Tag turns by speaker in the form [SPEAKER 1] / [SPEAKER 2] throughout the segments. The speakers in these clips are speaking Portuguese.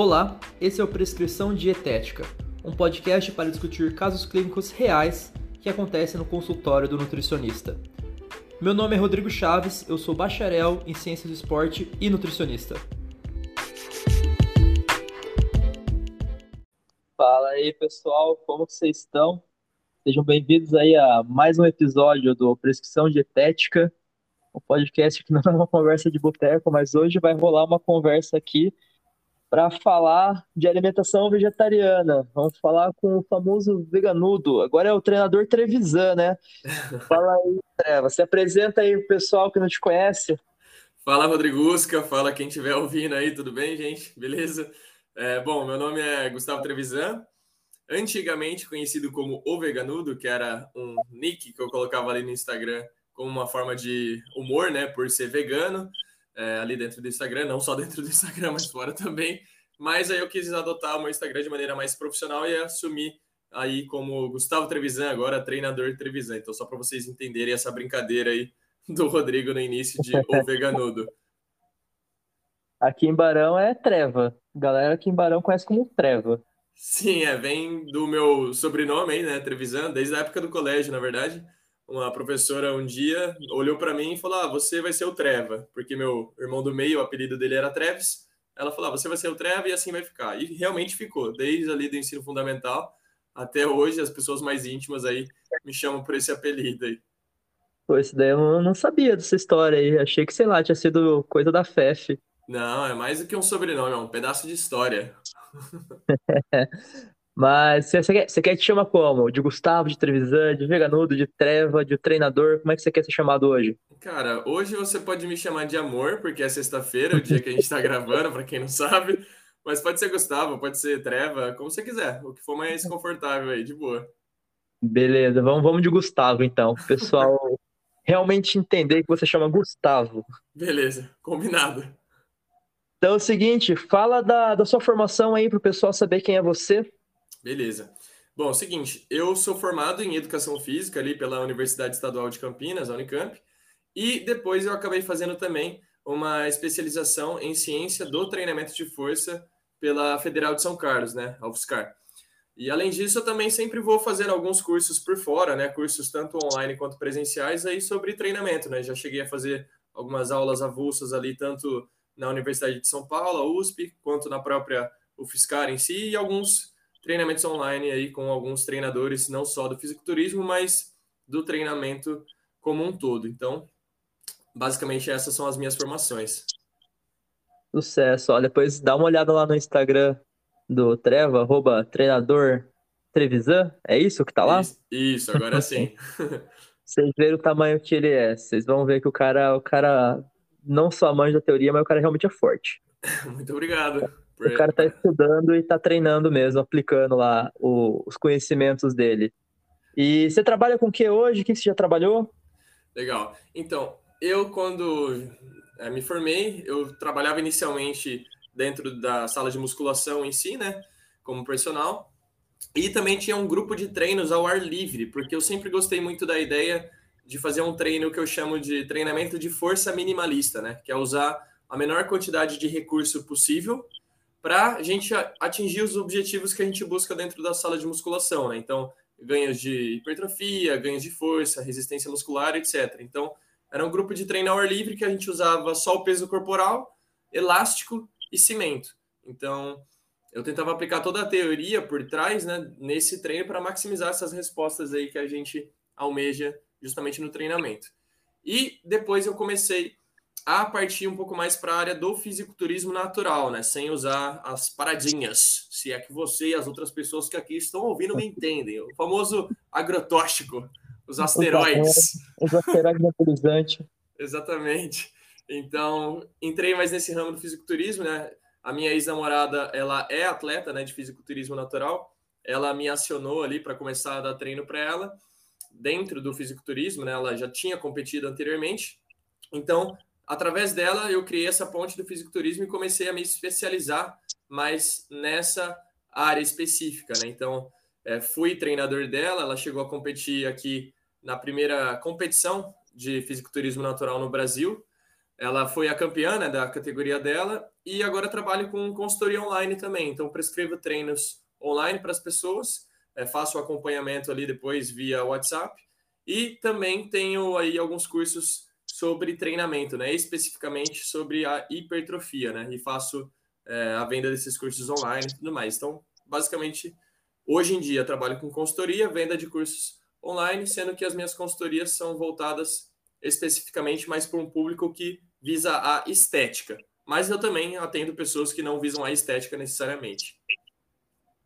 [SPEAKER 1] Olá, esse é o Prescrição Dietética, um podcast para discutir casos clínicos reais que acontecem no consultório do nutricionista. Meu nome é Rodrigo Chaves, eu sou bacharel em Ciências do Esporte e nutricionista. Fala aí pessoal, como vocês estão? Sejam bem-vindos aí a mais um episódio do Prescrição Dietética, um podcast que não é uma conversa de boteco, mas hoje vai rolar uma conversa aqui para falar de alimentação vegetariana. Vamos falar com o famoso veganudo. Agora é o treinador Trevisan, né? Fala aí, Treva. Se apresenta aí pro pessoal que não te conhece.
[SPEAKER 2] Fala, Rodrigusca. Fala quem estiver ouvindo aí, tudo bem, gente? Beleza? É, bom, meu nome é Gustavo Trevisan. Antigamente conhecido como O Veganudo, que era um nick que eu colocava ali no Instagram como uma forma de humor, né? Por ser vegano é, ali dentro do Instagram, não só dentro do Instagram, mas fora também. Mas aí eu quis adotar o meu Instagram de maneira mais profissional e assumir aí como Gustavo Trevisan, agora treinador Trevisan. Então, só para vocês entenderem essa brincadeira aí do Rodrigo no início de O Veganudo.
[SPEAKER 1] Aqui em Barão é Treva. Galera aqui em Barão conhece como Treva.
[SPEAKER 2] Sim, é, vem do meu sobrenome aí, né, Trevisan, desde a época do colégio, na verdade uma professora um dia olhou para mim e falou: ah, você vai ser o Treva, porque meu irmão do meio, o apelido dele era Treves. Ela falou: ah, você vai ser o Treva e assim vai ficar. E realmente ficou, desde ali do ensino fundamental até hoje, as pessoas mais íntimas aí me chamam por esse apelido aí.
[SPEAKER 1] Pô, isso daí eu não sabia dessa história aí. Achei que, sei lá, tinha sido coisa da FEF.
[SPEAKER 2] Não, é mais do que um sobrenome, é um pedaço de história.
[SPEAKER 1] Mas você, quer, você quer te chamar como? De Gustavo, de Trevisan, de Veganudo, de Treva, de treinador? Como é que você quer ser chamado hoje?
[SPEAKER 2] Cara, hoje você pode me chamar de amor, porque é sexta-feira, o dia que a gente está gravando, para quem não sabe. Mas pode ser Gustavo, pode ser Treva, como você quiser. O que for mais confortável aí, de boa.
[SPEAKER 1] Beleza, vamos, vamos de Gustavo então. Pessoal realmente entender que você chama Gustavo.
[SPEAKER 2] Beleza, combinado.
[SPEAKER 1] Então é o seguinte, fala da, da sua formação aí para o pessoal saber quem é você.
[SPEAKER 2] Beleza. Bom, é o seguinte, eu sou formado em Educação Física ali pela Universidade Estadual de Campinas, a Unicamp, e depois eu acabei fazendo também uma especialização em Ciência do Treinamento de Força pela Federal de São Carlos, né, a UFSCar. E além disso, eu também sempre vou fazer alguns cursos por fora, né, cursos tanto online quanto presenciais aí sobre treinamento, né? Já cheguei a fazer algumas aulas avulsas ali tanto na Universidade de São Paulo, a USP, quanto na própria UFSCar em si e alguns treinamentos online aí com alguns treinadores, não só do fisiculturismo, mas do treinamento como um todo. Então, basicamente essas são as minhas formações.
[SPEAKER 1] Sucesso. Ó, depois dá uma olhada lá no Instagram do Treva, arroba treinador Trevisan. É isso que tá lá?
[SPEAKER 2] Isso, isso agora sim.
[SPEAKER 1] Vocês verem o tamanho que ele é. Vocês vão ver que o cara, o cara não só manja da teoria, mas o cara realmente é forte.
[SPEAKER 2] Muito obrigado.
[SPEAKER 1] O cara tá estudando e tá treinando mesmo, aplicando lá o, os conhecimentos dele. E você trabalha com o que hoje? O que você já trabalhou?
[SPEAKER 2] Legal. Então, eu quando é, me formei, eu trabalhava inicialmente dentro da sala de musculação em si, né? Como personal. E também tinha um grupo de treinos ao ar livre, porque eu sempre gostei muito da ideia de fazer um treino que eu chamo de treinamento de força minimalista, né? Que é usar a menor quantidade de recurso possível para a gente atingir os objetivos que a gente busca dentro da sala de musculação, né? Então, ganhos de hipertrofia, ganhos de força, resistência muscular, etc. Então, era um grupo de treino ao ar livre que a gente usava só o peso corporal, elástico e cimento. Então, eu tentava aplicar toda a teoria por trás, né, nesse treino para maximizar essas respostas aí que a gente almeja justamente no treinamento. E depois eu comecei a partir um pouco mais para a área do fisiculturismo natural, né? Sem usar as paradinhas, se é que você e as outras pessoas que aqui estão ouvindo me entendem. O famoso agrotóxico, os asteroides.
[SPEAKER 1] Os asteroides naturalizantes.
[SPEAKER 2] Exatamente. Então, entrei mais nesse ramo do fisiculturismo, né? A minha ex-namorada, ela é atleta, né, de fisiculturismo natural. Ela me acionou ali para começar a dar treino para ela dentro do fisiculturismo, né? Ela já tinha competido anteriormente. Então, através dela, eu criei essa ponte do fisiculturismo e comecei a me especializar mais nessa área específica, né? Então, é, fui treinador dela, ela chegou a competir aqui na primeira competição de fisiculturismo natural no Brasil, ela foi a campeã né, da categoria dela e agora trabalho com consultoria online também. Então, prescrevo treinos online para as pessoas, é, faço o acompanhamento ali depois via WhatsApp e também tenho aí alguns cursos sobre treinamento, né, especificamente sobre a hipertrofia, né, e faço é, a venda desses cursos online e tudo mais. Então, basicamente, hoje em dia trabalho com consultoria, venda de cursos online, sendo que as minhas consultorias são voltadas especificamente mais para um público que visa a estética. Mas eu também atendo pessoas que não visam a estética necessariamente.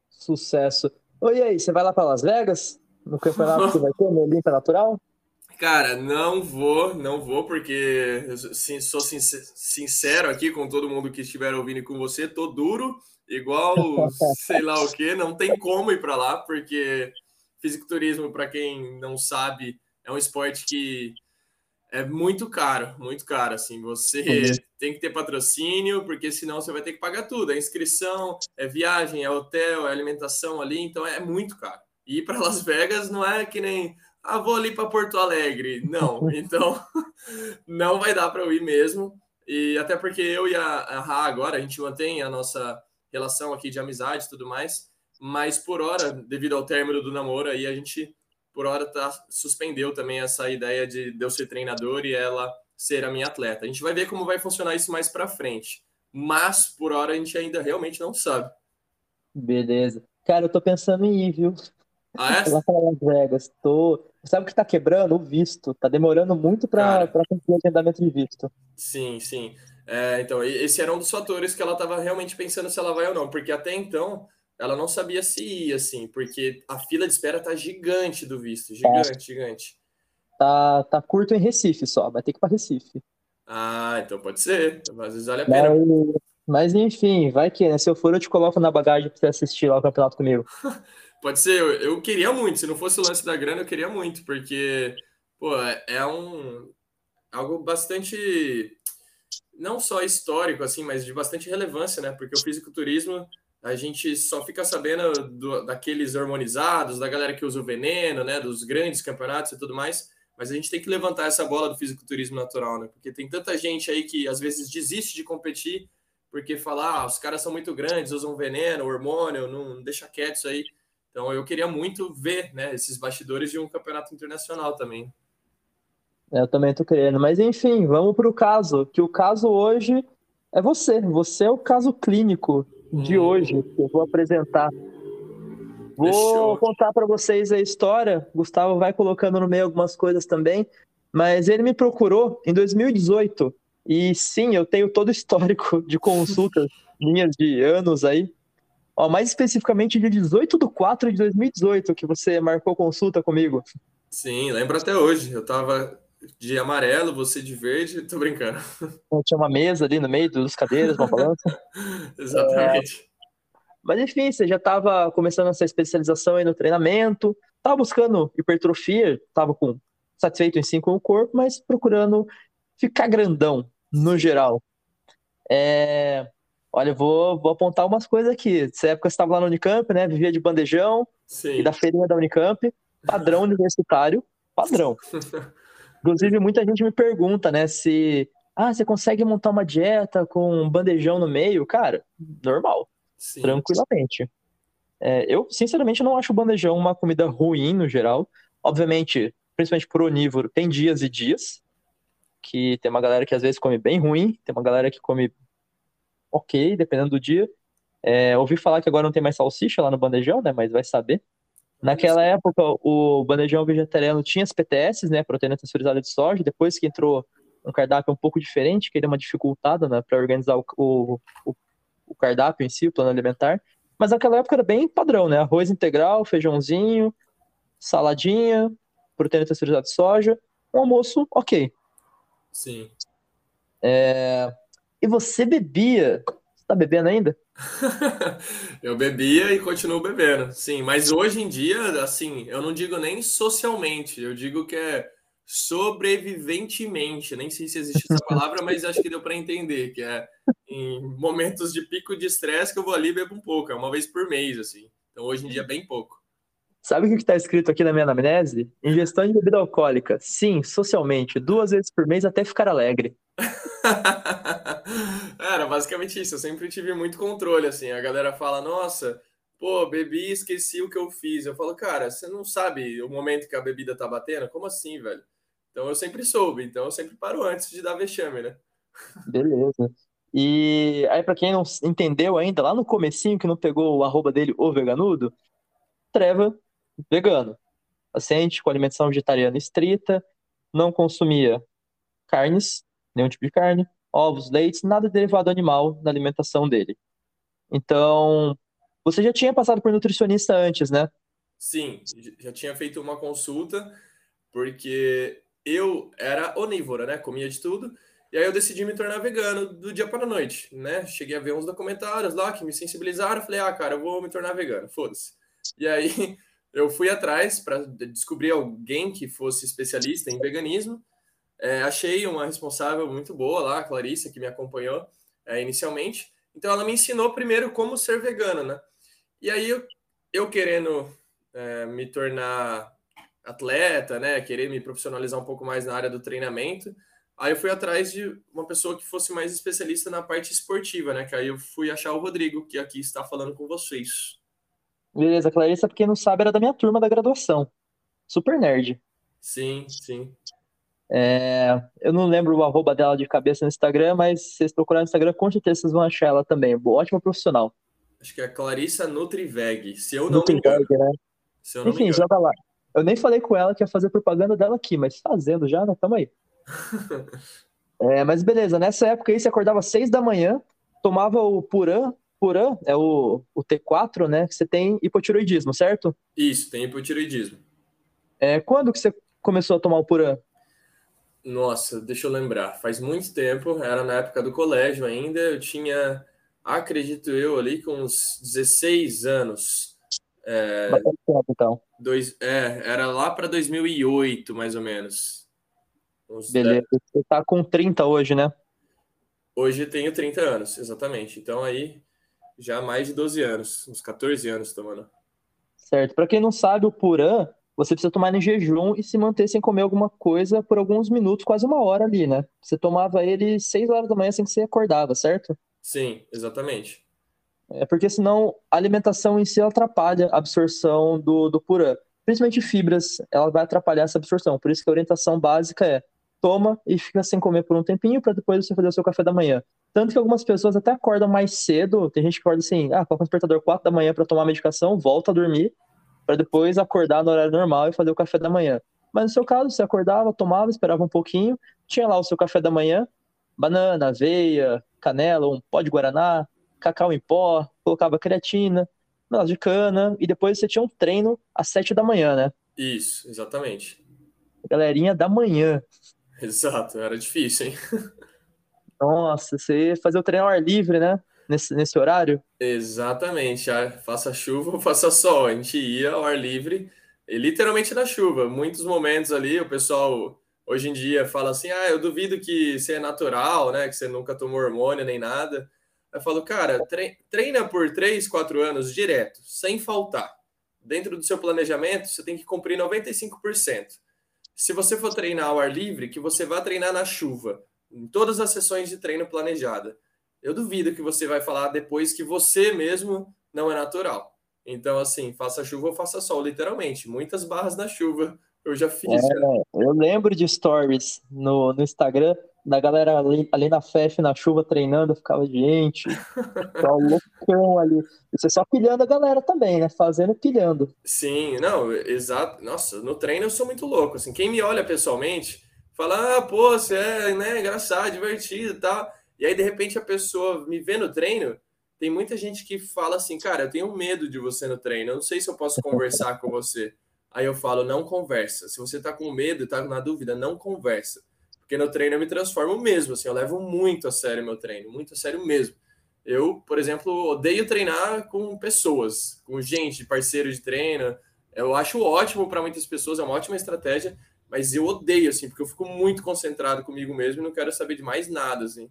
[SPEAKER 1] Sucesso. Oi, aí, você vai lá para Las Vegas? No campeonato que vai ter, no Olímpia Natural?
[SPEAKER 2] Cara, não vou, não vou, porque sim, sou sincero aqui com todo mundo que estiver ouvindo e com você, tô duro, igual sei lá o que, não tem como ir para lá, porque fisiculturismo, para quem não sabe, é um esporte que é muito caro, muito caro. Assim, você uhum. tem que ter patrocínio, porque senão você vai ter que pagar tudo: é inscrição, é viagem, é hotel, é alimentação ali, então é muito caro. E ir para Las Vegas não é que nem ah, vou ali para Porto Alegre. Não, então não vai dar para eu ir mesmo. E até porque eu e a, Ra agora, a gente mantém a nossa relação aqui de amizade e tudo mais, mas por hora, devido ao término do namoro, aí a gente, por hora, tá, suspendeu também essa ideia de, de eu ser treinador e ela ser a minha atleta. A gente vai ver como vai funcionar isso mais para frente. Mas, por hora, a gente ainda realmente não sabe.
[SPEAKER 1] Beleza. Cara, eu tô pensando em ir, viu?
[SPEAKER 2] Ah, é?
[SPEAKER 1] Lá para Las Vegas. Tô... Sabe o que tá quebrando? O visto. Tá demorando muito para cumprir o agendamento de visto.
[SPEAKER 2] Sim, sim. É, então, esse era um dos fatores que ela tava realmente pensando se ela vai ou não, porque até então ela não sabia se ia, assim, porque a fila de espera tá gigante do visto. Gigante, é. gigante.
[SPEAKER 1] Tá, tá curto em Recife só, vai ter que ir pra Recife.
[SPEAKER 2] Ah, então pode ser. Às vezes vale a pena.
[SPEAKER 1] Mas, mas enfim, vai que, né? Se eu for, eu te coloco na bagagem pra você assistir lá o campeonato comigo.
[SPEAKER 2] Pode ser, eu, eu, queria muito. Se não fosse o lance da grana, eu queria muito, porque, pô, é, um algo bastante não só histórico, assim, mas de bastante relevância, né? Porque o fisiculturismo, a gente só fica sabendo do, daqueles hormonizados, da galera que usa o veneno, né? Dos grandes campeonatos e tudo mais. Mas a gente tem que levantar essa bola do fisiculturismo natural, né? Porque tem tanta gente aí que às vezes desiste de competir porque fala, ah, os caras são muito grandes, usam veneno, hormônio, não deixa quieto isso aí. Então eu queria muito ver né, esses bastidores de um campeonato internacional também.
[SPEAKER 1] Eu também estou querendo. Mas enfim, vamos para o caso. Que o caso hoje é você. Você é o caso clínico de hum. hoje que eu vou apresentar. Vou Fechou. contar para vocês a história. Gustavo vai colocando no meio algumas coisas também. Mas ele me procurou em 2018. E sim, eu tenho todo o histórico de consultas minhas de anos aí. Ó, mais especificamente de 18 de 4 de 2018, que você marcou consulta comigo.
[SPEAKER 2] Sim, lembro até hoje. Eu tava de amarelo, você de verde, tô brincando.
[SPEAKER 1] Tinha uma mesa ali no meio dos cadeiras, uma balança.
[SPEAKER 2] Exatamente. É...
[SPEAKER 1] Mas enfim, você já estava começando essa especialização aí no treinamento, estava buscando hipertrofia, estava com satisfeito em si com o corpo, mas procurando ficar grandão no geral. É... Olha, eu vou, vou apontar umas coisas aqui. Nessa época você estava lá no Unicamp, né? Vivia de bandejão
[SPEAKER 2] Sim.
[SPEAKER 1] e da feirinha da Unicamp. Padrão universitário, padrão. Inclusive, muita gente me pergunta, né, se ah, você consegue montar uma dieta com um bandejão no meio? Cara, normal, Sim. tranquilamente. É, eu, sinceramente, não acho o bandejão uma comida ruim no geral. Obviamente, principalmente por onívoro, tem dias e dias. Que tem uma galera que às vezes come bem ruim, tem uma galera que come ok, dependendo do dia. É, ouvi falar que agora não tem mais salsicha lá no bandejão, né? Mas vai saber. Naquela época, o bandejão vegetariano tinha as PTS, né? Proteína texturizada de soja. Depois que entrou um cardápio um pouco diferente, que deu uma dificultada né, para organizar o, o, o, cardápio em si, o plano alimentar. Mas naquela época era bem padrão, né? Arroz integral, feijãozinho, saladinha, proteína texturizada de soja. Um almoço ok.
[SPEAKER 2] Sim.
[SPEAKER 1] É, e você bebia. Você tá bebendo ainda?
[SPEAKER 2] eu bebia e continuo bebendo, sim. Mas hoje em dia, assim, eu não digo nem socialmente, eu digo que é sobreviventemente. Nem sei se existe essa palavra, mas acho que deu para entender que é em momentos de pico de estresse que eu vou ali e bebo um pouco, é uma vez por mês, assim. Então hoje em dia bem pouco.
[SPEAKER 1] Sabe o que está escrito aqui na minha anamnese? Ingestão de bebida alcoólica. Sim, socialmente, duas vezes por mês até ficar alegre.
[SPEAKER 2] Basicamente isso. Eu sempre tive muito controle, assim. A galera fala, nossa, pô, bebi e esqueci o que eu fiz. Eu falo, cara, você não sabe o momento que a bebida tá batendo? Como assim, velho? Então eu sempre soube, então eu sempre paro antes de dar vexame, né?
[SPEAKER 1] Beleza. E aí, para quem não entendeu ainda, lá no comecinho, que não pegou o arroba dele, o veganudo, Treva, vegano. Paciente com alimentação vegetariana estrita, não consumia carnes, nenhum tipo de carne, ovos, leites, nada derivado animal na alimentação dele. Então, você já tinha passado por nutricionista antes, né?
[SPEAKER 2] Sim, já tinha feito uma consulta, porque eu era onívora, né? Comia de tudo. E aí eu decidi me tornar vegano do dia para a noite, né? Cheguei a ver uns documentários lá que me sensibilizaram. Falei, ah, cara, eu vou me tornar vegano, foda-se. E aí eu fui atrás para descobrir alguém que fosse especialista em veganismo. É, achei uma responsável muito boa lá, a Clarissa, que me acompanhou é, inicialmente. Então ela me ensinou primeiro como ser vegano, né? E aí eu, eu querendo é, me tornar atleta, né? Querer me profissionalizar um pouco mais na área do treinamento. Aí eu fui atrás de uma pessoa que fosse mais especialista na parte esportiva, né? Que aí eu fui achar o Rodrigo, que aqui está falando com vocês.
[SPEAKER 1] Beleza, Clarissa, porque não sabe, era da minha turma da graduação. Super nerd.
[SPEAKER 2] Sim, sim.
[SPEAKER 1] É, eu não lembro o arroba dela de cabeça no Instagram, mas se vocês procurarem no Instagram, com certeza vocês vão achar ela também. Ótima profissional.
[SPEAKER 2] Acho que é Clarissa Nutriveg, se eu não Nutriveg, me engano. Né?
[SPEAKER 1] Se eu não Enfim, me engano. joga lá. Eu nem falei com ela que ia fazer propaganda dela aqui, mas fazendo já, né? Tamo aí. é, mas beleza, nessa época aí você acordava às seis da manhã, tomava o Puran, Puran é o, o T4, né? Que você tem hipotiroidismo, certo?
[SPEAKER 2] Isso, tem hipotiroidismo.
[SPEAKER 1] É, quando que você começou a tomar o Puran?
[SPEAKER 2] Nossa, deixa eu lembrar. Faz muito tempo, era na época do colégio ainda. Eu tinha, acredito eu, ali com uns 16 anos. É,
[SPEAKER 1] tempo, então.
[SPEAKER 2] Dois, é, era lá para 2008, mais ou menos.
[SPEAKER 1] Uns Beleza. 10... Você tá com 30 hoje, né?
[SPEAKER 2] Hoje tenho 30 anos, exatamente. Então aí já mais de 12 anos, uns 14 anos tomando.
[SPEAKER 1] Certo. Para quem não sabe, o Puran, você precisa tomar em jejum e se manter sem comer alguma coisa por alguns minutos, quase uma hora ali, né? Você tomava ele 6 horas da manhã assim que você acordava, certo?
[SPEAKER 2] Sim, exatamente.
[SPEAKER 1] É porque senão a alimentação em si atrapalha a absorção do, do Puran. Principalmente fibras, ela vai atrapalhar essa absorção. Por isso que a orientação básica é toma e fica sem comer por um tempinho para depois você fazer o seu café da manhã. Tanto que algumas pessoas até acordam mais cedo, tem gente que acorda assim, ah, coloca o despertador 4 da manhã para tomar a medicação, volta a dormir, para depois acordar no horário normal e fazer o café da manhã. Mas no seu caso, você acordava, tomava, esperava um pouquinho, tinha lá o seu café da manhã, banana, aveia, canela, um pó de guaraná, cacau em pó, colocava creatina, melado de cana, e depois você tinha um treino às 7 da manhã, né?
[SPEAKER 2] Isso, exatamente.
[SPEAKER 1] Galerinha da manhã.
[SPEAKER 2] Exato, era difícil, hein?
[SPEAKER 1] Nossa, você fazer o treino ao ar livre, né? Nesse, nesse horário?
[SPEAKER 2] Exatamente. Faça chuva ou faça sol. A gente ia ao ar livre, literalmente na chuva. Muitos momentos ali, o pessoal hoje em dia fala assim: ah, eu duvido que você é natural, né? Que você nunca tomou hormônio nem nada. Eu falo, cara, treina por 3, 4 anos direto, sem faltar. Dentro do seu planejamento, você tem que cumprir 95% se você for treinar ao ar livre, que você vá treinar na chuva, em todas as sessões de treino planejada. Eu duvido que você vai falar depois que você mesmo não é natural. Então, assim, faça chuva ou faça sol, literalmente. Muitas barras na chuva eu já fiz. É,
[SPEAKER 1] eu lembro de stories no, no Instagram da galera ali, ali na FEF, na chuva, treinando, ficava, gente, tá loucão ali. Você só pilhando a galera também, né? Fazendo pilhando.
[SPEAKER 2] Sim, não, exato. Nossa, no treino eu sou muito louco, assim. Quem me olha pessoalmente, fala, ah, pô, você é, né, engraçado, divertido e tal. E aí, de repente, a pessoa me vê no treino, tem muita gente que fala assim, cara, eu tenho medo de você no treino, eu não sei se eu posso conversar com você. Aí eu falo, não conversa. Se você tá com medo tá na dúvida, não conversa porque no treino eu me transformo mesmo, assim, eu levo muito a sério meu treino, muito a sério mesmo. Eu, por exemplo, odeio treinar com pessoas, com gente, parceiro de treino. Eu acho ótimo para muitas pessoas, é uma ótima estratégia, mas eu odeio, assim, porque eu fico muito concentrado comigo mesmo e não quero saber de mais nada, assim.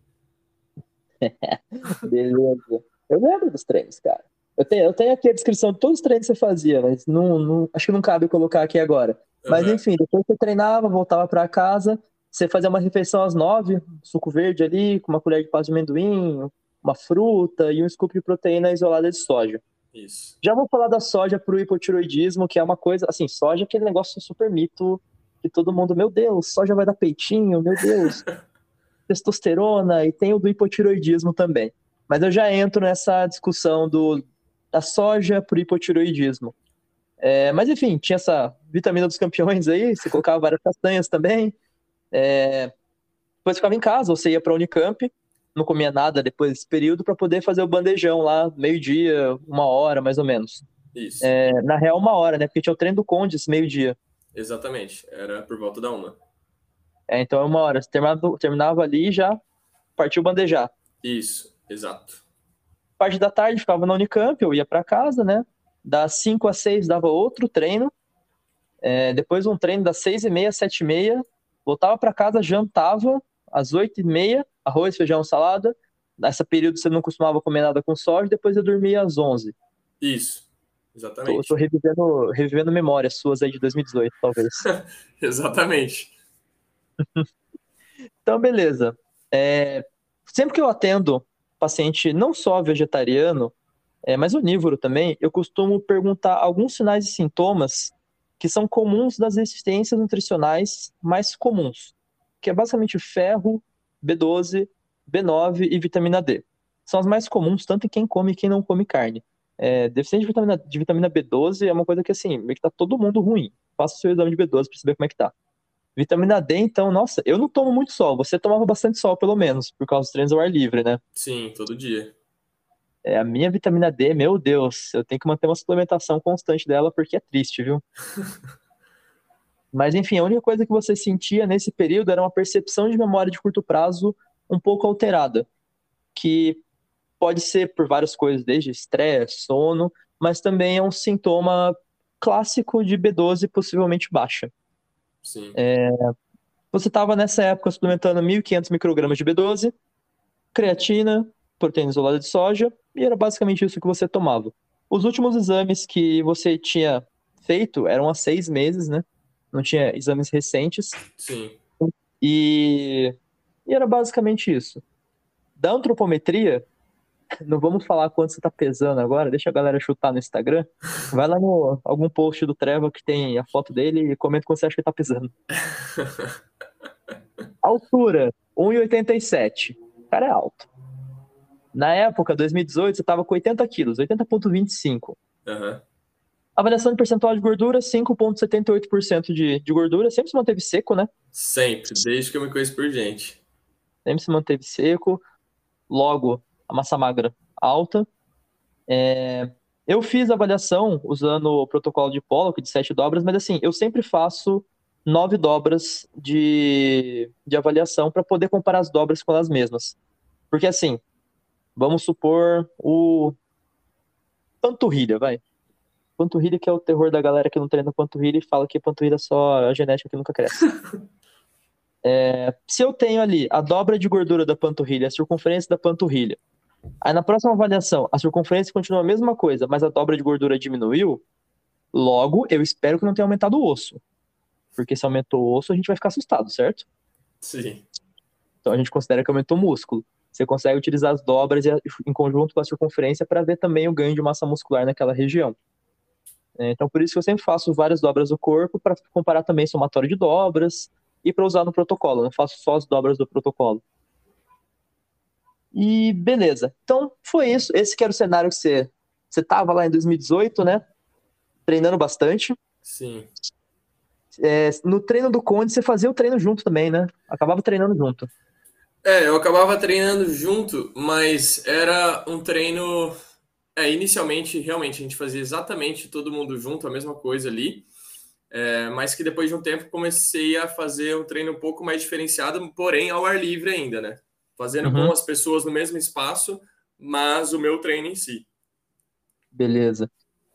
[SPEAKER 1] Beleza. Eu lembro dos treinos, cara. Eu tenho, eu tenho aqui a descrição de todos os treinos que você fazia, mas não, não acho que não cabe colocar aqui agora. Mas uhum. enfim, depois você treinava, voltava para casa, você fazia uma refeição às nove, suco verde ali, com uma colher de pasta de amendoim, uma fruta e um scoop de proteína isolada de soja.
[SPEAKER 2] Isso.
[SPEAKER 1] Já vou falar da soja pro hipotiroidismo, que é uma coisa, assim, soja é aquele negócio super mito que todo mundo, meu Deus, soja vai dar peitinho, meu Deus, testosterona, e tem o do hipotiroidismo também. Mas eu já entro nessa discussão do, da soja pro hipotiroidismo. É, mas enfim, tinha essa vitamina dos campeões aí, você colocava várias castanhas também. É, depois ficava em casa, você ia para a Unicamp, não comia nada depois desse período para poder fazer o bandejão lá, meio-dia, uma hora mais ou menos.
[SPEAKER 2] Isso.
[SPEAKER 1] É, na real, uma hora, né? Porque tinha o trem do Conde esse meio-dia.
[SPEAKER 2] Exatamente, era por volta da uma.
[SPEAKER 1] É, então é uma hora. Você terminava, ali e já partiu bandejar.
[SPEAKER 2] Isso, exato.
[SPEAKER 1] Parte da tarde ficava na Unicamp, eu ia para casa, né? Das 5 às 6 dava outro treino. É, depois um treino das 6 e meia, 7 e meia. Voltava para casa, jantava às 8 e meia, arroz, feijão, salada. Nessa período você não costumava comer nada com soja, depois eu dormia às 11.
[SPEAKER 2] Isso, exatamente.
[SPEAKER 1] Tô revivendo, revivendo memórias suas aí de 2018, talvez.
[SPEAKER 2] exatamente.
[SPEAKER 1] Então, beleza. É, sempre que eu atendo paciente não só vegetariano, é, mas onívoro também, eu costumo perguntar alguns sinais e sintomas que são comuns das resistências nutricionais mais comuns, que é basicamente ferro, B12, B9 e vitamina D. São as mais comuns, tanto em quem come e quem não come carne. É, deficiência de vitamina, de vitamina B12 é uma coisa que, assim, meio que tá todo mundo ruim. Faça o seu exame de B12 para saber como é que tá. Vitamina D, então, nossa, eu não tomo muito sol. Você tomava bastante sol, pelo menos, por causa dos treinos ao ar livre, né?
[SPEAKER 2] Sim, todo dia.
[SPEAKER 1] É, a minha vitamina D, meu Deus, eu tenho que manter uma suplementação constante dela porque é triste, viu? Mas enfim, a única coisa que você sentia nesse período era uma percepção de memória de curto prazo um pouco alterada, que pode ser por várias coisas, desde estresse, sono, mas também é um sintoma clássico de B12 possivelmente baixa.
[SPEAKER 2] Sim.
[SPEAKER 1] É, você estava nessa época suplementando 1.500 microgramas de B12, creatina, proteína isolada de soja, e era basicamente isso que você tomava. Os últimos exames que você tinha feito eram há seis meses, né? Não tinha exames recentes.
[SPEAKER 2] Sim.
[SPEAKER 1] E, e era basicamente isso. Da antropometria, não vamos falar quanto você está pesando agora, deixa a galera chutar no Instagram. Vai lá no algum post do Trevor que tem a foto dele e comenta quanto você acha que está pesando. Altura, 1,87. O cara é alto. Na época, 2018, você estava com 80 quilos, 80,25.
[SPEAKER 2] Uhum.
[SPEAKER 1] Avaliação de percentual de gordura, 5,78% de, de gordura. Sempre se manteve seco, né?
[SPEAKER 2] Sempre, desde que eu me conheço por gente.
[SPEAKER 1] Sempre se manteve seco. Logo, a massa magra alta. É, eu fiz a avaliação usando o protocolo de Pollock de 7 dobras, mas assim, eu sempre faço 9 dobras de, de avaliação para poder comparar as dobras com elas mesmas. Porque assim, Vamos supor o panturrilha, vai. Panturrilha que é o terror da galera que não treina panturrilha e fala que panturrilha é só a genética que nunca cresce. é, se eu tenho ali a dobra de gordura da panturrilha, a circunferência da panturrilha, aí na próxima avaliação a circunferência continua a mesma coisa, mas a dobra de gordura diminuiu, logo eu espero que não tenha aumentado o osso. Porque se aumentou o osso, a gente vai ficar assustado, certo?
[SPEAKER 2] Sim.
[SPEAKER 1] Então a gente considera que aumentou o músculo você consegue utilizar as dobras em conjunto com a circunferência para ver também o ganho de massa muscular naquela região. É, então, por isso que eu sempre faço várias dobras do corpo para comparar também somatório de dobras e para usar no protocolo. Eu não faço só as dobras do protocolo. E beleza. Então, foi isso. Esse que era o cenário que você você estava lá em 2018, né? Treinando bastante.
[SPEAKER 2] Sim.
[SPEAKER 1] É, no treino do Conde, você fazia o treino junto também, né? Acabava treinando junto.
[SPEAKER 2] É, eu acabava treinando junto, mas era um treino. É, inicialmente, realmente, a gente fazia exatamente todo mundo junto, a mesma coisa ali. É, mas que depois de um tempo comecei a fazer um treino um pouco mais diferenciado, porém ao ar livre ainda, né? Fazendo uhum. com as pessoas no mesmo espaço, mas o meu treino em si.
[SPEAKER 1] Beleza.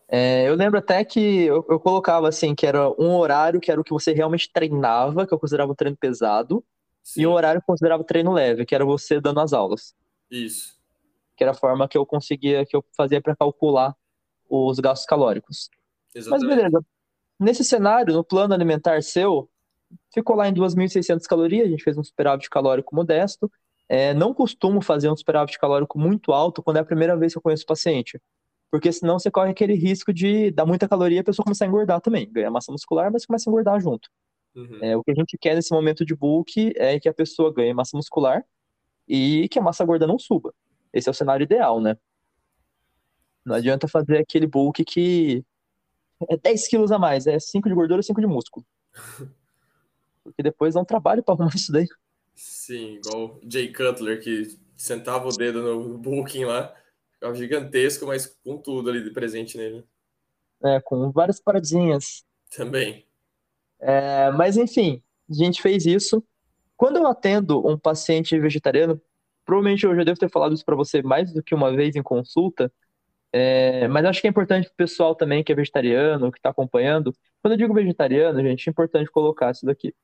[SPEAKER 1] É, eu lembro até que eu, eu, colocava assim, que era um horário que era o que você realmente treinava, que eu considerava um treino pesado, Sim. E um horário considerava treino leve, que era você dando as aulas.
[SPEAKER 2] Isso.
[SPEAKER 1] Que era a forma que eu conseguia, que eu fazia para calcular os gastos calóricos. Exatamente. Mas beleza. Nesse cenário, no plano alimentar seu, ficou lá em 2.600 calorias, a gente fez um superávit calórico modesto. É, não costumo fazer um superávit calórico muito alto quando é a primeira vez que eu conheço o paciente, porque senão você corre aquele risco de dar muita caloria e a pessoa começar a engordar também, ganhar massa muscular, mas começa a engordar junto. Uhum. É, o que a gente quer nesse momento de bulk é que a pessoa ganhe massa muscular e que a massa gorda não suba. Esse é o cenário ideal, né? Não adianta fazer aquele bulk que é 10 quilos a mais, é 5 de gordura e 5 de músculo. Porque depois dá um trabalho para arrumar isso daí.
[SPEAKER 2] Sim, igual o Jay Cutler, que sentava o dedo no bulking lá, ficava gigantesco, mas com tudo ali de presente nele.
[SPEAKER 1] É, com várias paradinhas.
[SPEAKER 2] Também.
[SPEAKER 1] É, mas enfim, a gente fez isso. Quando eu atendo um paciente vegetariano, provavelmente eu já devo ter falado isso para você mais do que uma vez em consulta, é, mas acho que é importante para o pessoal também que é vegetariano, que está acompanhando. Quando eu digo vegetariano, gente, é importante colocar isso daqui.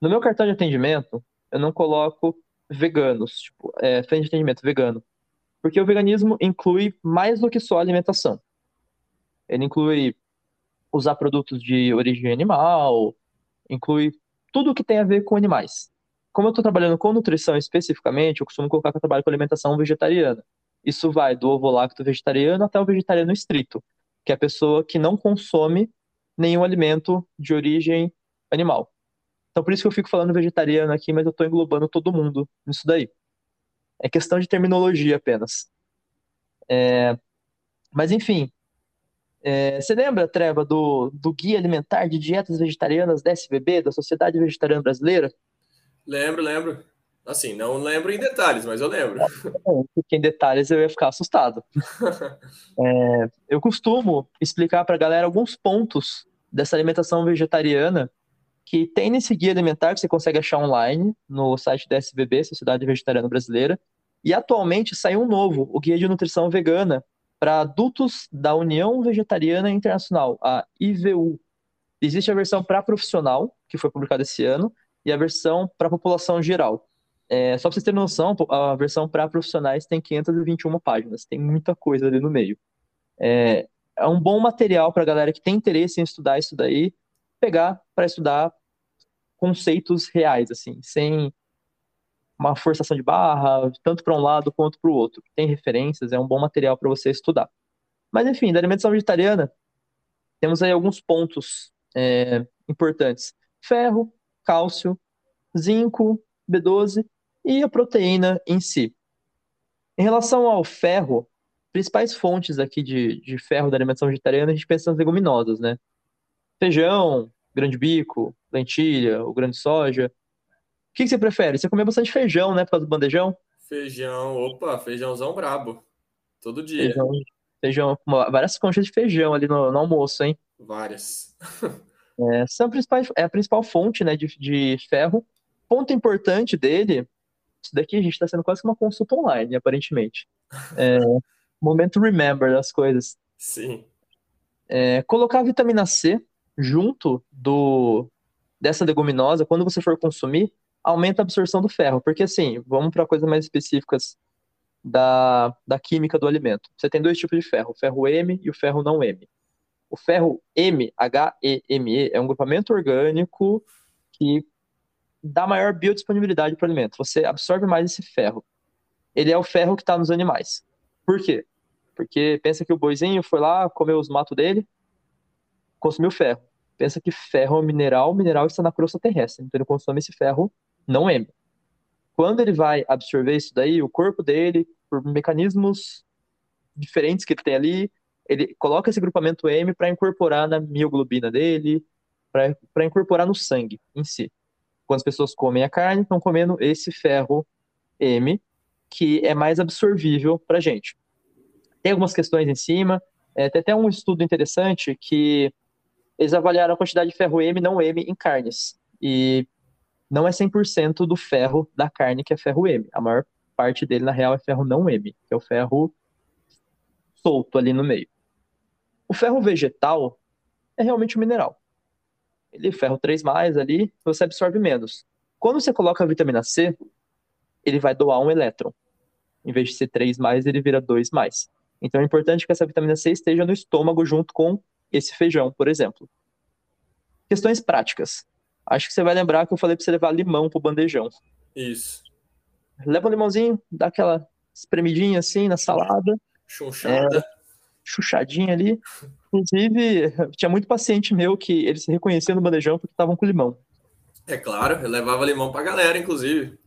[SPEAKER 1] No meu cartão de atendimento, eu não coloco veganos, tipo, é, frente de atendimento vegano. Porque o veganismo inclui mais do que só alimentação. Ele inclui usar produtos de origem animal, inclui tudo o que tem a ver com animais. Como eu estou trabalhando com nutrição especificamente, eu costumo colocar que eu trabalho com alimentação vegetariana. Isso vai do ovo-lacto vegetariano até o vegetariano estrito, que é a pessoa que não consome nenhum alimento de origem animal. Então, por isso que eu fico falando vegetariano aqui, mas eu estou englobando todo mundo nisso daí. É questão de terminologia apenas. É... Mas, enfim. É... Você lembra, Treva, do, do Guia Alimentar de Dietas Vegetarianas da SBB, da Sociedade Vegetariana Brasileira?
[SPEAKER 2] Lembro, lembro. Assim, não lembro em detalhes, mas eu lembro.
[SPEAKER 1] Porque em detalhes eu ia ficar assustado. é, eu costumo explicar para a galera alguns pontos dessa alimentação vegetariana que tem nesse guia alimentar que você consegue achar online no site da SBB, Sociedade Vegetariana Brasileira. E atualmente saiu um novo, o Guia de Nutrição Vegana, para adultos da União Vegetariana Internacional, a IVU. Existe a versão para profissional, que foi publicada esse ano, e a versão para população geral. É, só para vocês terem noção, a versão para profissionais tem 521 páginas, tem muita coisa ali no meio. É, é um bom material para a galera que tem interesse em estudar isso daí, pegar para estudar conceitos reais, assim, sem uma forçação de barra, tanto para um lado quanto para o outro. Tem referências, é um bom material para você estudar. Mas, enfim, da alimentação vegetariana, temos aí alguns pontos é, importantes: ferro, cálcio, zinco, B12 e a proteína em si. Em relação ao ferro, principais fontes aqui de, de ferro da alimentação vegetariana, a gente pensa nas leguminosas, né? Feijão, grande bico, lentilha, o grande soja. O que, que você prefere? Você comer bastante feijão, né, por causa do bandejão?
[SPEAKER 2] Feijão, opa, feijãozão brabo. Todo dia.
[SPEAKER 1] Feijão, feijão várias conchas de feijão ali no, no almoço, hein?
[SPEAKER 2] Várias.
[SPEAKER 1] é, são principais, é a principal fonte, né, de, de ferro. Ponto importante dele, isso daqui a gente está sendo quase que uma consulta online, aparentemente. É, momento remember das coisas.
[SPEAKER 2] Sim.
[SPEAKER 1] É, colocar vitamina C junto do dessa leguminosa, quando você for consumir, aumenta a absorção do ferro. Porque assim, vamos para coisas mais específicas da, da química do alimento. Você tem dois tipos de ferro, o ferro M e o ferro não M. O ferro M, H-E-M-E, é um grupamento orgânico que dá maior biodisponibilidade para o alimento. Você absorve mais esse ferro. Ele é o ferro que está nos animais. Por quê? Porque pensa que o boizinho foi lá, comeu os matos dele, consumiu ferro. Pensa que ferro é um mineral, o mineral está na crosta terrestre, então ele consome esse ferro não M. Quando ele vai absorver isso daí, o corpo dele, por mecanismos diferentes que ele tem ali, ele coloca esse grupamento M para incorporar na mioglobina dele, para incorporar no sangue em si. Quando as pessoas comem a carne, estão comendo esse ferro M, que é mais absorvível para gente. Tem algumas questões em cima, é, tem até um estudo interessante que eles avaliaram a quantidade de ferro M não M em carnes. E não é 100% do ferro da carne que é ferro M. A maior parte dele, na real, é ferro não M, que é o ferro solto ali no meio. O ferro vegetal é realmente um mineral. Ele ferro 3 mais ali, você absorve menos. Quando você coloca a vitamina C, ele vai doar um elétron. Em vez de ser 3 mais, ele vira 2 mais. Então é importante que essa vitamina C esteja no estômago junto com esse feijão, por exemplo. Questões práticas. Acho que você vai lembrar que eu falei pra você levar limão pro bandejão.
[SPEAKER 2] Isso.
[SPEAKER 1] Leva um limãozinho, dá aquela espremidinha assim na salada.
[SPEAKER 2] Chunchada. É,
[SPEAKER 1] chuchadinha ali. Inclusive, tinha muito paciente meu que eles se reconheciam no bandejão porque estavam com limão.
[SPEAKER 2] É claro, eu levava limão pra galera, inclusive.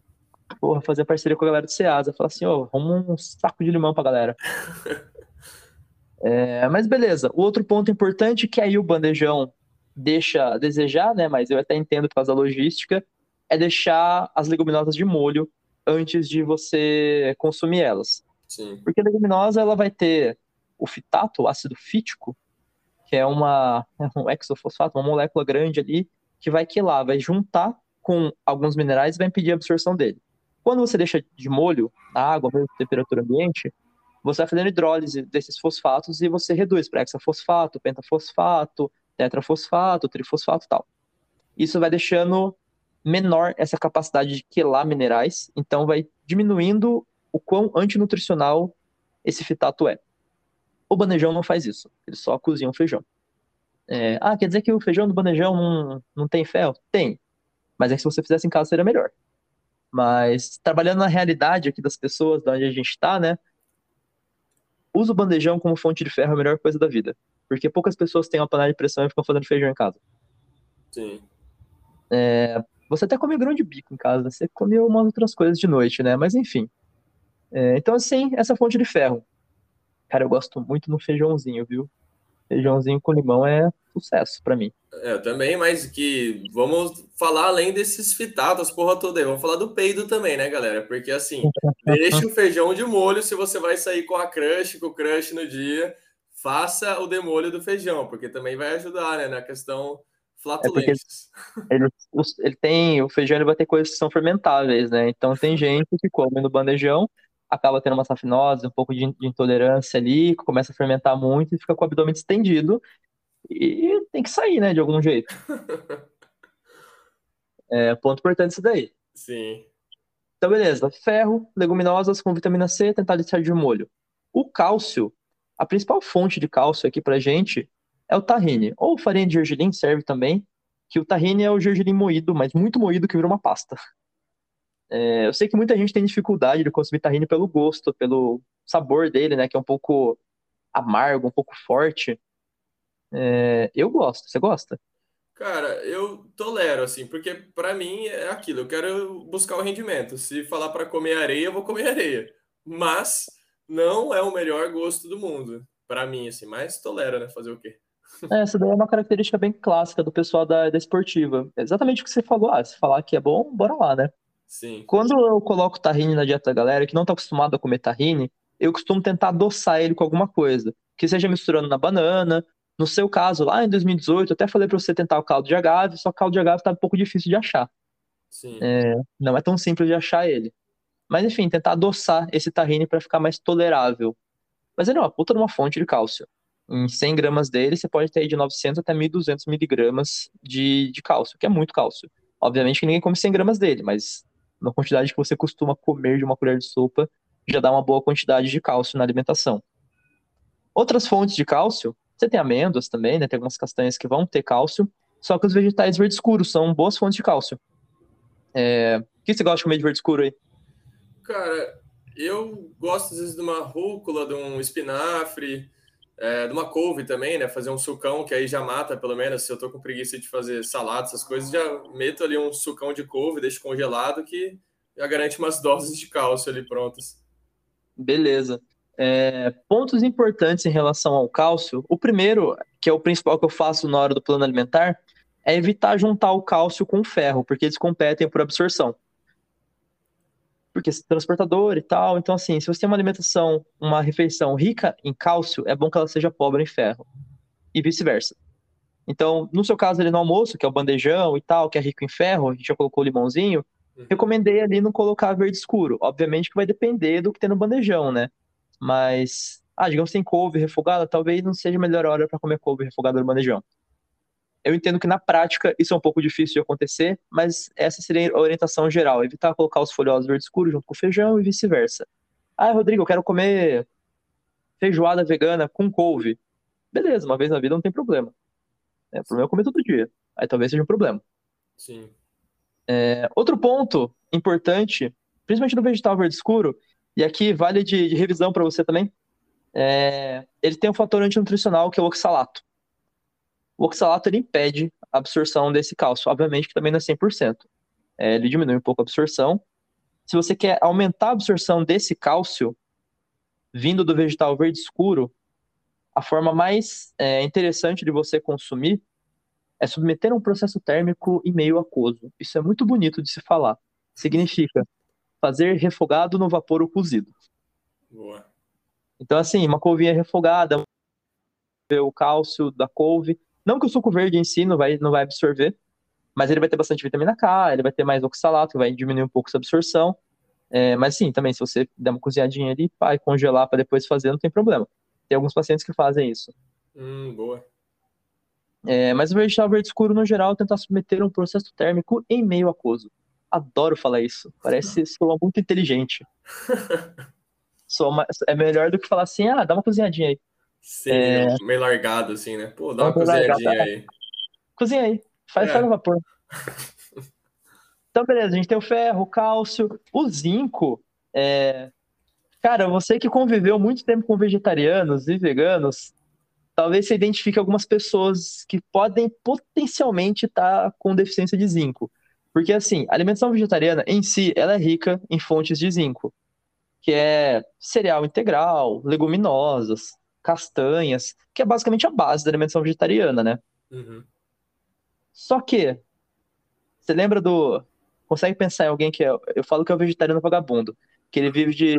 [SPEAKER 1] Porra, fazia parceria com a galera do Ceasa. Falar assim, ó, oh, arruma um saco de limão pra galera. é, mas beleza. O outro ponto importante que aí o bandejão deixa a desejar, né? Mas eu até entendo por causa da logística, é deixar as leguminosas de molho antes de você consumir elas.
[SPEAKER 2] Sim.
[SPEAKER 1] Porque a leguminosa ela vai ter o fitato, o ácido fítico, que é uma um exofosfato, uma molécula grande ali, que vai quilar, vai juntar com alguns minerais e vai impedir a absorção dele. Quando você deixa de molho na água, mesmo temperatura ambiente, você vai fazendo hidrólise desses fosfatos e você reduz para hexafosfato, pentafosfato, tetrafosfato, trifosfato tal. Isso vai deixando menor essa capacidade de quelar minerais, então vai diminuindo o quão antinutricional esse fitato é. O bandejão não faz isso, ele só cozinha o feijão. É, ah, quer dizer que o feijão do bandejão não, não tem ferro? Tem, mas é que se você fizesse em casa seria melhor. Mas trabalhando na realidade aqui das pessoas, de onde a gente está, né? Usa o bandejão como fonte de ferro é a melhor coisa da vida. Porque poucas pessoas têm uma panela de pressão e ficam fazendo feijão em casa.
[SPEAKER 2] Sim.
[SPEAKER 1] É, você até come grão de bico em casa, você comeu umas outras coisas de noite, né? Mas enfim. É, então, assim, essa fonte de ferro. Cara, eu gosto muito no feijãozinho, viu? Feijãozinho com limão é sucesso para mim.
[SPEAKER 2] É, eu também, mas que vamos falar além desses fitatos, porra toda aí. Vamos falar do peido também, né, galera? Porque assim, deixa o feijão de molho se você vai sair com a crush, com o crush no dia. Faça o demolho do feijão, porque também vai ajudar, né, na questão flatulências.
[SPEAKER 1] É ele, ele, tem, o feijão ele vai ter coisas que são fermentáveis, né? Então tem gente que come no bandejão, acaba tendo uma safinose, um pouco de, de intolerância ali, começa a fermentar muito e fica com o abdômen distendido e tem que sair, né, de algum jeito. é, ponto importante isso daí.
[SPEAKER 2] Sim.
[SPEAKER 1] Então, beleza. Ferro, leguminosas com vitamina C, tentar deixar de molho. O cálcio, a principal fonte de cálcio aqui pra gente é o tahine. Ou farinha de gergelim serve também, que o tahine é o gergelim moído, mas muito moído que vira uma pasta. É, eu sei que muita gente tem dificuldade de consumir tahine pelo gosto, pelo sabor dele, né, que é um pouco amargo, um pouco forte. É, eu gosto. Você gosta?
[SPEAKER 2] Cara, eu tolero, assim, porque para mim é aquilo. Eu quero buscar o rendimento. Se falar para comer areia, eu vou comer areia. Mas não é o melhor gosto do mundo, para mim, assim. Mas tolero, né? Fazer o quê?
[SPEAKER 1] É, essa daí é uma característica bem clássica do pessoal da, da esportiva. É exatamente o que você falou. Ah, se falar que é bom, bora lá, né?
[SPEAKER 2] Sim.
[SPEAKER 1] Quando eu coloco tahine na dieta da galera que não tá acostumado a comer tahine, eu costumo tentar adoçar ele com alguma coisa. Que seja misturando na banana, no seu caso, lá em 2018, eu até falei para você tentar o caldo de agave, só que o caldo de agave tá um pouco difícil de achar. É, não é tão simples de achar ele. Mas enfim, tentar adoçar esse tahine para ficar mais tolerável. Mas ele é uma puta de uma fonte de cálcio. Em 100 gramas dele, você pode ter de 900 até 1.200 miligramas de, de cálcio, que é muito cálcio. Obviamente que ninguém come 100 gramas dele, mas na quantidade que você costuma comer de uma colher de sopa, já dá uma boa quantidade de cálcio na alimentação. Outras fontes de cálcio você tem amêndoas também, né? Tem algumas castanhas que vão ter cálcio. Só que os vegetais verde escuro são boas fontes de cálcio. É... O que você gosta de comer de verde escuro aí?
[SPEAKER 2] Cara, eu gosto às vezes de uma rúcula, de um espinafre, é, de uma couve também, né? Fazer um sucão que aí já mata, pelo menos. Se eu tô com preguiça de fazer salada, essas coisas, já meto ali um sucão de couve, deixo congelado, que já garante umas doses de cálcio ali prontas.
[SPEAKER 1] Beleza. É, pontos importantes em relação ao cálcio. O primeiro, que é o principal que eu faço na hora do plano alimentar, é evitar juntar o cálcio com o ferro, porque eles competem por absorção. Porque esse transportador e tal. Então, assim, se você tem uma alimentação, uma refeição rica em cálcio, é bom que ela seja pobre em ferro. E vice-versa. Então, no seu caso ali no almoço, que é o bandejão e tal, que é rico em ferro, a gente já colocou o limãozinho, uhum. recomendei ali não colocar verde escuro. Obviamente que vai depender do que tem no bandejão, né? Mas, ah, digamos tem couve refogada, talvez não seja a melhor hora para comer couve refogada no bandejão. Eu entendo que na prática isso é um pouco difícil de acontecer, mas essa seria a orientação geral: evitar colocar os folhosos verde escuro junto com o feijão e vice-versa. Ah, Rodrigo, eu quero comer feijoada vegana com couve. Beleza, uma vez na vida não tem problema. É, o problema é comer todo dia. Aí talvez seja um problema.
[SPEAKER 2] Sim.
[SPEAKER 1] É, outro ponto importante, principalmente no vegetal verde escuro, e aqui vale de, de revisão para você também, é, ele tem um fator antinutricional que é o oxalato. O oxalato ele impede a absorção desse cálcio, obviamente que também não é 100%. É, ele diminui um pouco a absorção. Se você quer aumentar a absorção desse cálcio, vindo do vegetal verde escuro, a forma mais é, interessante de você consumir é submeter a um processo térmico em meio aquoso. Isso é muito bonito de se falar. Significa fazer refogado no vapor ou cozido.
[SPEAKER 2] Boa.
[SPEAKER 1] Então, assim, uma couvinha refogada, o cálcio da couve. Não que o suco verde em si não vai, não vai absorver, mas ele vai ter bastante vitamina K, ele vai ter mais oxalato, que vai diminuir um pouco essa absorção. É, mas sim, também, se você der uma cozinhadinha ali e congelar para depois fazer, não tem problema. Tem alguns pacientes que fazem isso.
[SPEAKER 2] Hum, boa.
[SPEAKER 1] É, mas o vegetal verde escuro, no geral, tentar submeter um processo térmico em meio aquoso. Adoro falar isso. Parece soa muito inteligente. Soa, é melhor do que falar assim, ah, dá uma cozinhadinha aí.
[SPEAKER 2] Sim, é... meio largado, assim, né? Pô, dá uma cozinhadinha largado, aí.
[SPEAKER 1] Cozinha aí. Faz, é. faz no vapor. Então, beleza, a gente tem o ferro, o cálcio, o zinco. É... Cara, você que conviveu muito tempo com vegetarianos e veganos, talvez você identifique algumas pessoas que podem potencialmente estar com deficiência de zinco. Porque, assim, a alimentação vegetariana em si, ela é rica em fontes de zinco, que é cereal integral, leguminosas, castanhas, que é basicamente a base da alimentação vegetariana, né?
[SPEAKER 2] Uhum.
[SPEAKER 1] Só que, você lembra do... Consegue pensar em alguém que é... Eu falo que é o vegetariano vagabundo, que ele vive de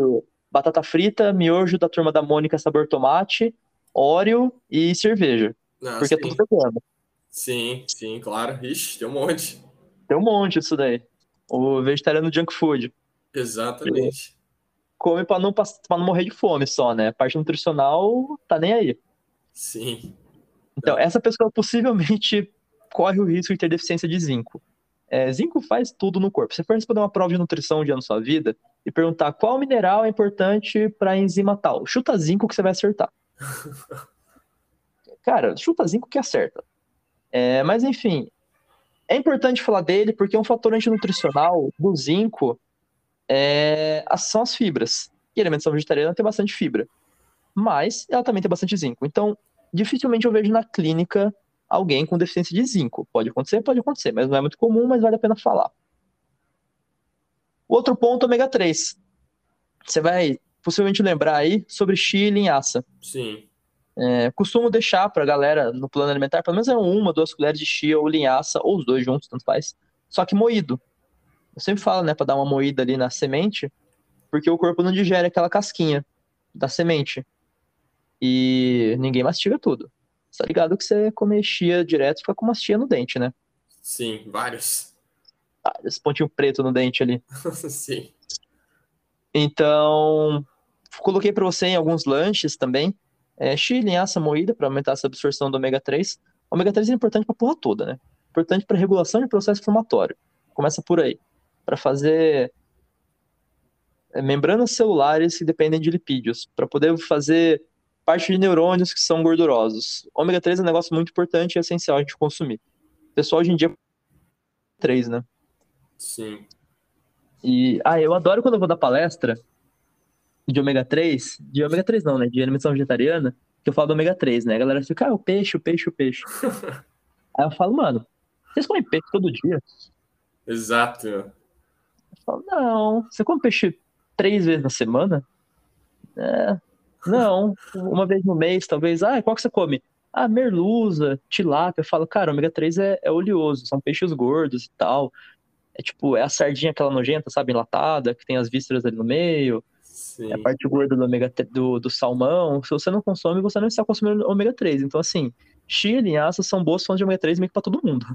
[SPEAKER 1] batata frita, miojo da turma da Mônica sabor tomate Oreo e cerveja. Ah, porque sim. é tudo vegano.
[SPEAKER 2] Sim, sim, claro. Ixi, tem um monte.
[SPEAKER 1] Tem um monte isso daí. O vegetariano junk food.
[SPEAKER 2] Exatamente.
[SPEAKER 1] Come pra não, pra não morrer de fome só, né? A parte nutricional tá nem aí.
[SPEAKER 2] Sim.
[SPEAKER 1] Então, essa pessoa possivelmente corre o risco de ter deficiência de zinco. É, zinco faz tudo no corpo. Se você for responder uma prova de nutrição um dia na sua vida e perguntar qual mineral é importante para enzima tal, chuta zinco que você vai acertar. Cara, chuta zinco que acerta. É, mas enfim, é importante falar dele porque é um fator antinutricional do zinco é, são as fibras. E a alimentação vegetariana tem bastante fibra. Mas ela também tem bastante zinco. Então, dificilmente eu vejo na clínica alguém com deficiência de zinco. Pode acontecer, pode acontecer, mas não é muito comum, mas vale a pena falar. Outro ponto, ômega 3. Você vai possivelmente lembrar aí sobre chia e linhaça.
[SPEAKER 2] Sim.
[SPEAKER 1] É, costumo deixar para a galera no plano alimentar pelo menos é uma, duas colheres de chia ou linhaça, ou os dois juntos, tanto faz. Só que moído. Eu sempre falo, né, para dar uma moída ali na semente, porque o corpo não digere aquela casquinha da semente. E ninguém mastiga tudo. Tá ligado que você comer chia direto fica com uma chia no dente, né?
[SPEAKER 2] Sim, vários.
[SPEAKER 1] Vários pontinho preto no dente ali.
[SPEAKER 2] Sim.
[SPEAKER 1] Então, coloquei para você em alguns lanches também. É, chia linhaça moída para aumentar essa absorção do ômega 3. O ômega 3 é importante para porra toda, né? Importante para regulação de processo inflamatório. Começa por aí. Para fazer é, membranas celulares que dependem de lipídios, para poder fazer parte de neurônios que são gordurosos. Ômega 3 é um negócio muito importante e essencial a gente consumir. O pessoal hoje em dia 3, né?
[SPEAKER 2] Sim.
[SPEAKER 1] E ah, eu adoro quando eu vou dar palestra de ômega 3, de ômega 3 não, né? De alimentação vegetariana, que eu falo do ômega 3, né? A galera fica, ah, o peixe, o peixe, o peixe. Aí eu falo, mano, vocês comem peixe todo dia?
[SPEAKER 2] Exato.
[SPEAKER 1] Falo, não, você come peixe três vezes na semana? É, não, uma vez no mês, talvez. Ah, qual que você come? Ah, merluza, tilápia. Eu falo, cara, ômega 3 é, é oleoso, são peixes gordos e tal. É tipo, é a sardinha aquela nojenta, sabe, enlatada, que tem as vísceras ali no meio.
[SPEAKER 2] Sim.
[SPEAKER 1] É a parte gorda do, ômega, do, do salmão. Se você não consome, você não está consumindo ômega 3. Então, assim, chia e linhaça são boas fontes de ômega 3 meio que pra todo mundo.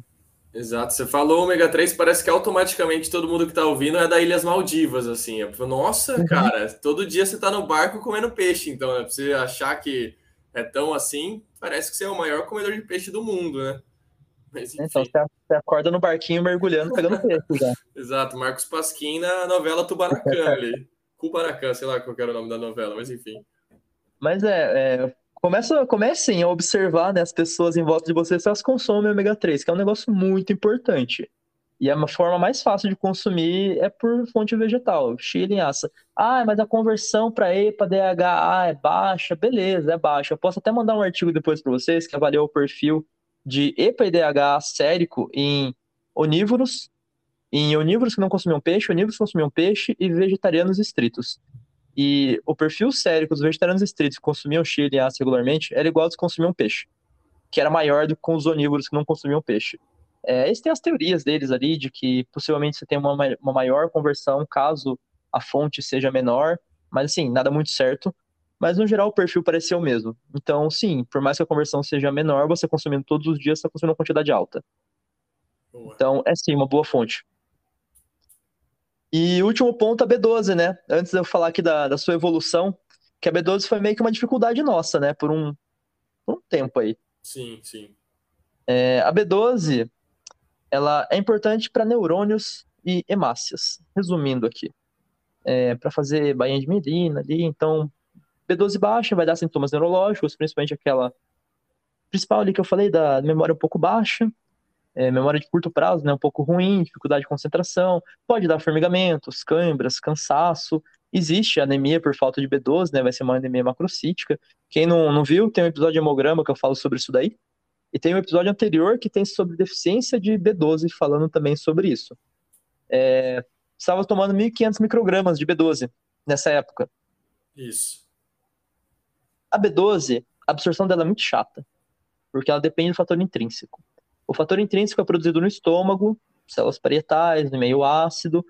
[SPEAKER 2] Exato. Você falou ômega 3, parece que automaticamente todo mundo que tá ouvindo é da Ilhas Maldivas, assim. Nossa, uhum. cara, todo dia você tá no barco comendo peixe, então, né? Pra você achar que é tão assim, parece que você é o maior comedor de peixe do mundo, né?
[SPEAKER 1] Mas, então você acorda no barquinho mergulhando, pegando peixe já.
[SPEAKER 2] Exato, Marcos Pasquim na novela Tubaracan ali. Kubaracan, sei lá qual era o nome da novela, mas enfim.
[SPEAKER 1] Mas é, é começa, comecem a observar né, as pessoas em volta de você se elas consomem ômega 3, que é um negócio muito importante. E a forma mais fácil de consumir é por fonte vegetal, chia e linhaça. Ah, mas a conversão para EPA, DHA é baixa. Beleza, é baixa. Eu posso até mandar um artigo depois para vocês que avaliou o perfil de EPA e DHA sérico em onívoros, em onívoros que não consumiam peixe, onívoros que consumiam peixe e vegetarianos estritos. E o perfil sérico dos vegetarianos estritos que consumiam chia e linhaça regularmente era igual aos que consumiam peixe, que era maior do que com os onívoros que não consumiam peixe. É, eles têm as teorias deles ali de que possivelmente você tem uma, uma maior conversão caso a fonte seja menor, mas assim, nada muito certo. Mas no geral o perfil pareceu o mesmo. Então, sim, por mais que a conversão seja menor, você consumindo todos os dias, está consumindo uma quantidade alta. Boa. Então, é sim, uma boa fonte. E último ponto, a B12, né? Antes de eu falar aqui da, da sua evolução, que a B12 foi meio que uma dificuldade nossa, né? Por um, por um tempo aí.
[SPEAKER 2] Sim, sim.
[SPEAKER 1] É, a B12, ela é importante para neurônios e hemácias. Resumindo aqui, é, para fazer bainha de mielina ali, então B12 baixa vai dar sintomas neurológicos, principalmente aquela principal ali que eu falei da memória um pouco baixa, é, memória de curto prazo, né, um pouco ruim, dificuldade de concentração, pode dar formigamentos, câimbras, cansaço. Existe anemia por falta de B12, né, vai ser uma anemia macrocítica. Quem não, não viu, tem um episódio de hemograma que eu falo sobre isso daí. E tem um episódio anterior que tem sobre deficiência de B12, falando também sobre isso. É, estava tomando 1.500 microgramas de B12 nessa época.
[SPEAKER 2] Isso.
[SPEAKER 1] A B12, a absorção dela é muito chata, porque ela depende do fator intrínseco. O fator intrínseco é produzido no estômago, células parietais, no meio ácido,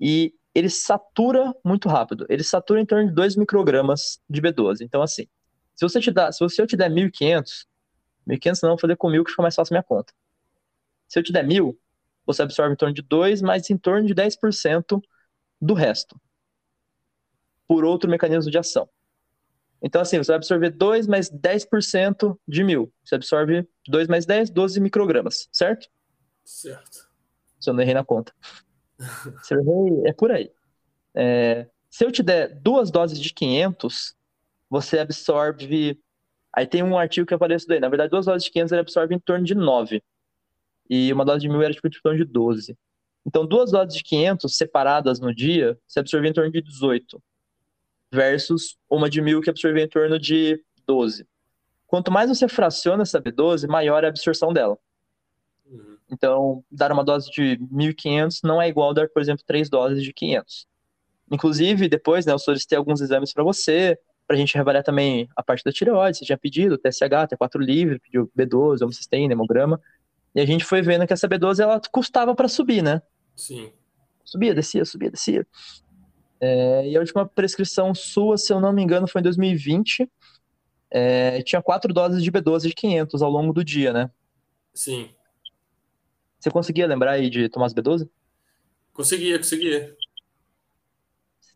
[SPEAKER 1] e ele satura muito rápido. Ele satura em torno de 2 microgramas de B12. Então, assim, se você te dá, se você eu te der 1.500, 1.500 não, vou fazer com 1.000 que fica mais fácil a minha conta. Se eu te der 1.000, você absorve em torno de 2, mas em torno de 10% do resto. Por outro mecanismo de ação. Então, assim, você vai absorver 2 mais 10% de 1.000. Você absorve 2 mais 10, 12 microgramas, certo?
[SPEAKER 2] Certo.
[SPEAKER 1] Se eu não errei na conta. se eu errei, é por aí. É, se eu te der duas doses de 500, você absorve Aí tem um artigo que aparece daí. Na verdade, duas doses de 500 ele absorve em torno de 9. E uma dose de 1000 era tipo, em torno de 12. Então, duas doses de 500 separadas no dia, você absorvia em torno de 18. Versus uma de 1000 que absorvia em torno de 12. Quanto mais você fraciona essa B12, maior é a absorção dela. Uhum. Então, dar uma dose de 1.500 não é igual dar, por exemplo, três doses de 500. Inclusive, depois, né, eu solicitei alguns exames para você, para a gente reavaliar também a parte da tireoide, você tinha pedido TSH, T4 livre, pediu B12, homocisteína, hemograma, e a gente foi vendo que essa B12 ela custava para subir, né?
[SPEAKER 2] Sim.
[SPEAKER 1] Subia, descia, subia, descia. É, e a última prescrição sua, se eu não me engano, foi em 2020. É, tinha quatro doses de B12 de 500 ao longo do dia, né?
[SPEAKER 2] Sim.
[SPEAKER 1] Você conseguia lembrar aí de tomar as B12?
[SPEAKER 2] Conseguia, conseguia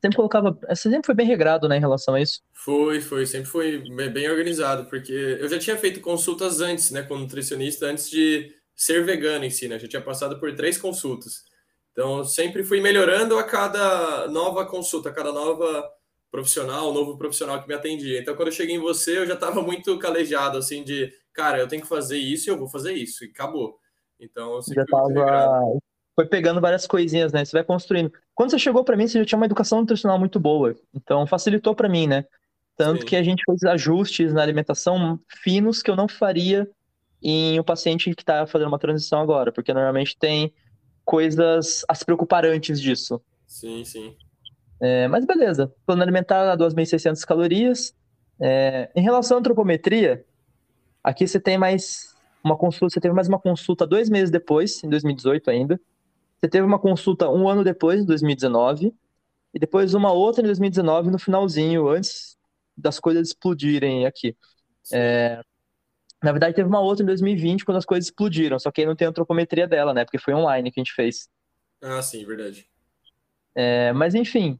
[SPEAKER 1] sempre colocava. Você sempre foi bem regrado, né, em relação a isso?
[SPEAKER 2] Foi, foi, sempre foi bem organizado, porque eu já tinha feito consultas antes, né, como nutricionista, antes de ser vegano em si, né? Já tinha passado por três consultas. Então, sempre fui melhorando a cada nova consulta, a cada nova profissional, novo profissional que me atendia. Então, quando eu cheguei em você, eu já estava muito calejado, assim, de, cara, eu tenho que fazer isso e eu vou fazer isso, e acabou. Então, eu
[SPEAKER 1] sempre já tava foi pegando várias coisinhas, né? Você vai construindo. Quando você chegou para mim, você já tinha uma educação nutricional muito boa. Então facilitou para mim, né? Tanto Sim. que a gente fez ajustes na alimentação finos que eu não faria em um paciente que está fazendo uma transição agora, porque normalmente tem coisas a se preocupar antes disso.
[SPEAKER 2] Sim, sim.
[SPEAKER 1] É, mas beleza. Plano alimentar 2.600 calorias. É, em relação à antropometria, aqui você tem mais uma consulta, você teve mais uma consulta dois meses depois, em 2018 ainda. Você teve uma consulta um ano depois, em 2019, e depois uma outra em 2019, no finalzinho, antes das coisas explodirem aqui. É, na verdade, teve uma outra em 2020, quando as coisas explodiram, só que aí não tem antropometria dela, né? Porque foi online que a gente fez.
[SPEAKER 2] Ah, sim, verdade.
[SPEAKER 1] É, mas enfim,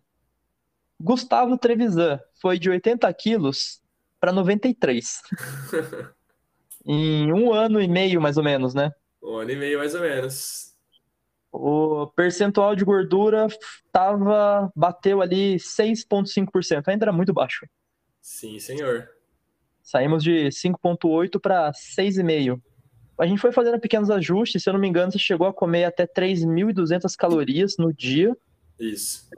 [SPEAKER 1] Gustavo Trevisan foi de 80 quilos para 93. em um ano e meio, mais ou menos, né?
[SPEAKER 2] Um ano e meio, mais ou menos
[SPEAKER 1] o percentual de gordura tava, bateu ali 6,5%, ainda era muito baixo.
[SPEAKER 2] Sim, senhor.
[SPEAKER 1] Saímos de 5,8 para 6,5. a gente foi fazendo pequenos ajustes, se eu não me engano, você chegou a comer até 3.200 calorias no dia.
[SPEAKER 2] Isso.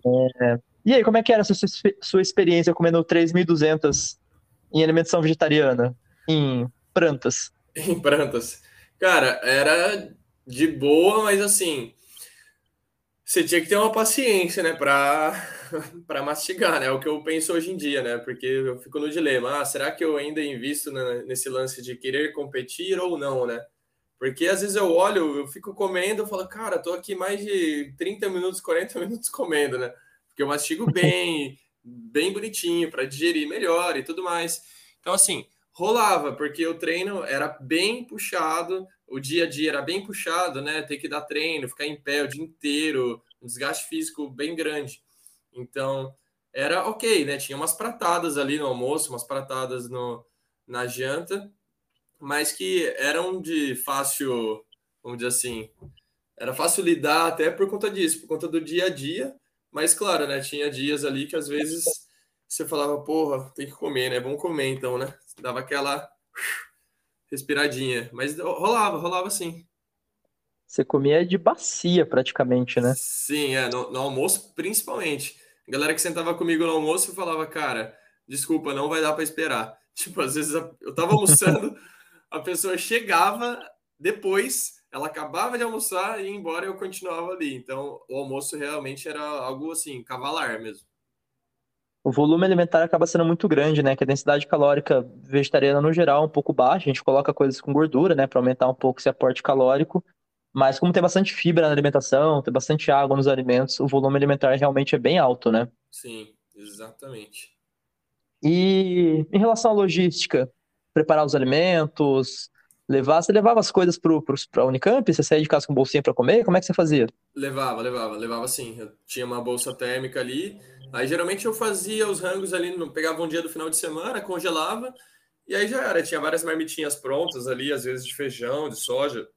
[SPEAKER 1] É... E aí, como é que era a sua, sua experiência comendo 3.200 em alimentação vegetariana? Em prantas?
[SPEAKER 2] Em prantas. Cara, era de boa, mas assim, você tinha que ter uma paciência, né, para mastigar, né? É o que eu penso hoje em dia, né? Porque eu fico no dilema, ah, será que eu ainda invisto nesse lance de querer competir ou não, né? Porque às vezes eu olho, eu fico comendo, eu falo, cara, tô aqui mais de 30 minutos, 40 minutos comendo, né? Porque eu mastigo bem, bem bonitinho para digerir melhor e tudo mais. Então assim, rolava, porque o treino era bem puxado, o dia a dia era bem puxado, né? Ter que dar treino, ficar em pé o dia inteiro, um desgaste físico bem grande. Então, era ok, né? Tinha umas pratadas ali no almoço, umas pratadas no, na janta, mas que eram de fácil, vamos dizer assim, era fácil lidar até por conta disso, por conta do dia a dia. Mas, claro, né? Tinha dias ali que às vezes você falava, porra, tem que comer, né? Vamos comer então, né? Dava aquela respiradinha. Mas rolava, rolava sim.
[SPEAKER 1] Você comia de bacia praticamente, né?
[SPEAKER 2] Sim, é, no, no, almoço principalmente. A galera que sentava comigo no almoço falava, cara, desculpa, não vai dar para esperar. Tipo, às vezes eu tava almoçando, a pessoa chegava depois, ela acabava de almoçar e ia embora e eu continuava ali. Então, o almoço realmente era algo assim, cavalar mesmo
[SPEAKER 1] o volume alimentar acaba sendo muito grande, né? Que a densidade calórica vegetariana no geral é um pouco baixa. A gente coloca coisas com gordura, né, para aumentar um pouco esse aporte calórico. Mas como tem bastante fibra na alimentação, tem bastante água nos alimentos, o volume alimentar realmente é bem alto, né?
[SPEAKER 2] Sim, exatamente.
[SPEAKER 1] E em relação à logística, preparar os alimentos, levar, você levava as coisas para a Unicamp? Você saía de casa com bolsinha para comer? Como é que você fazia?
[SPEAKER 2] Levava, levava, levava sim. Eu tinha uma bolsa térmica ali Aí geralmente eu fazia os rangos ali, pegava um dia do final de semana, congelava, e aí já era. Tinha várias marmitinhas prontas ali, às vezes de feijão, de soja,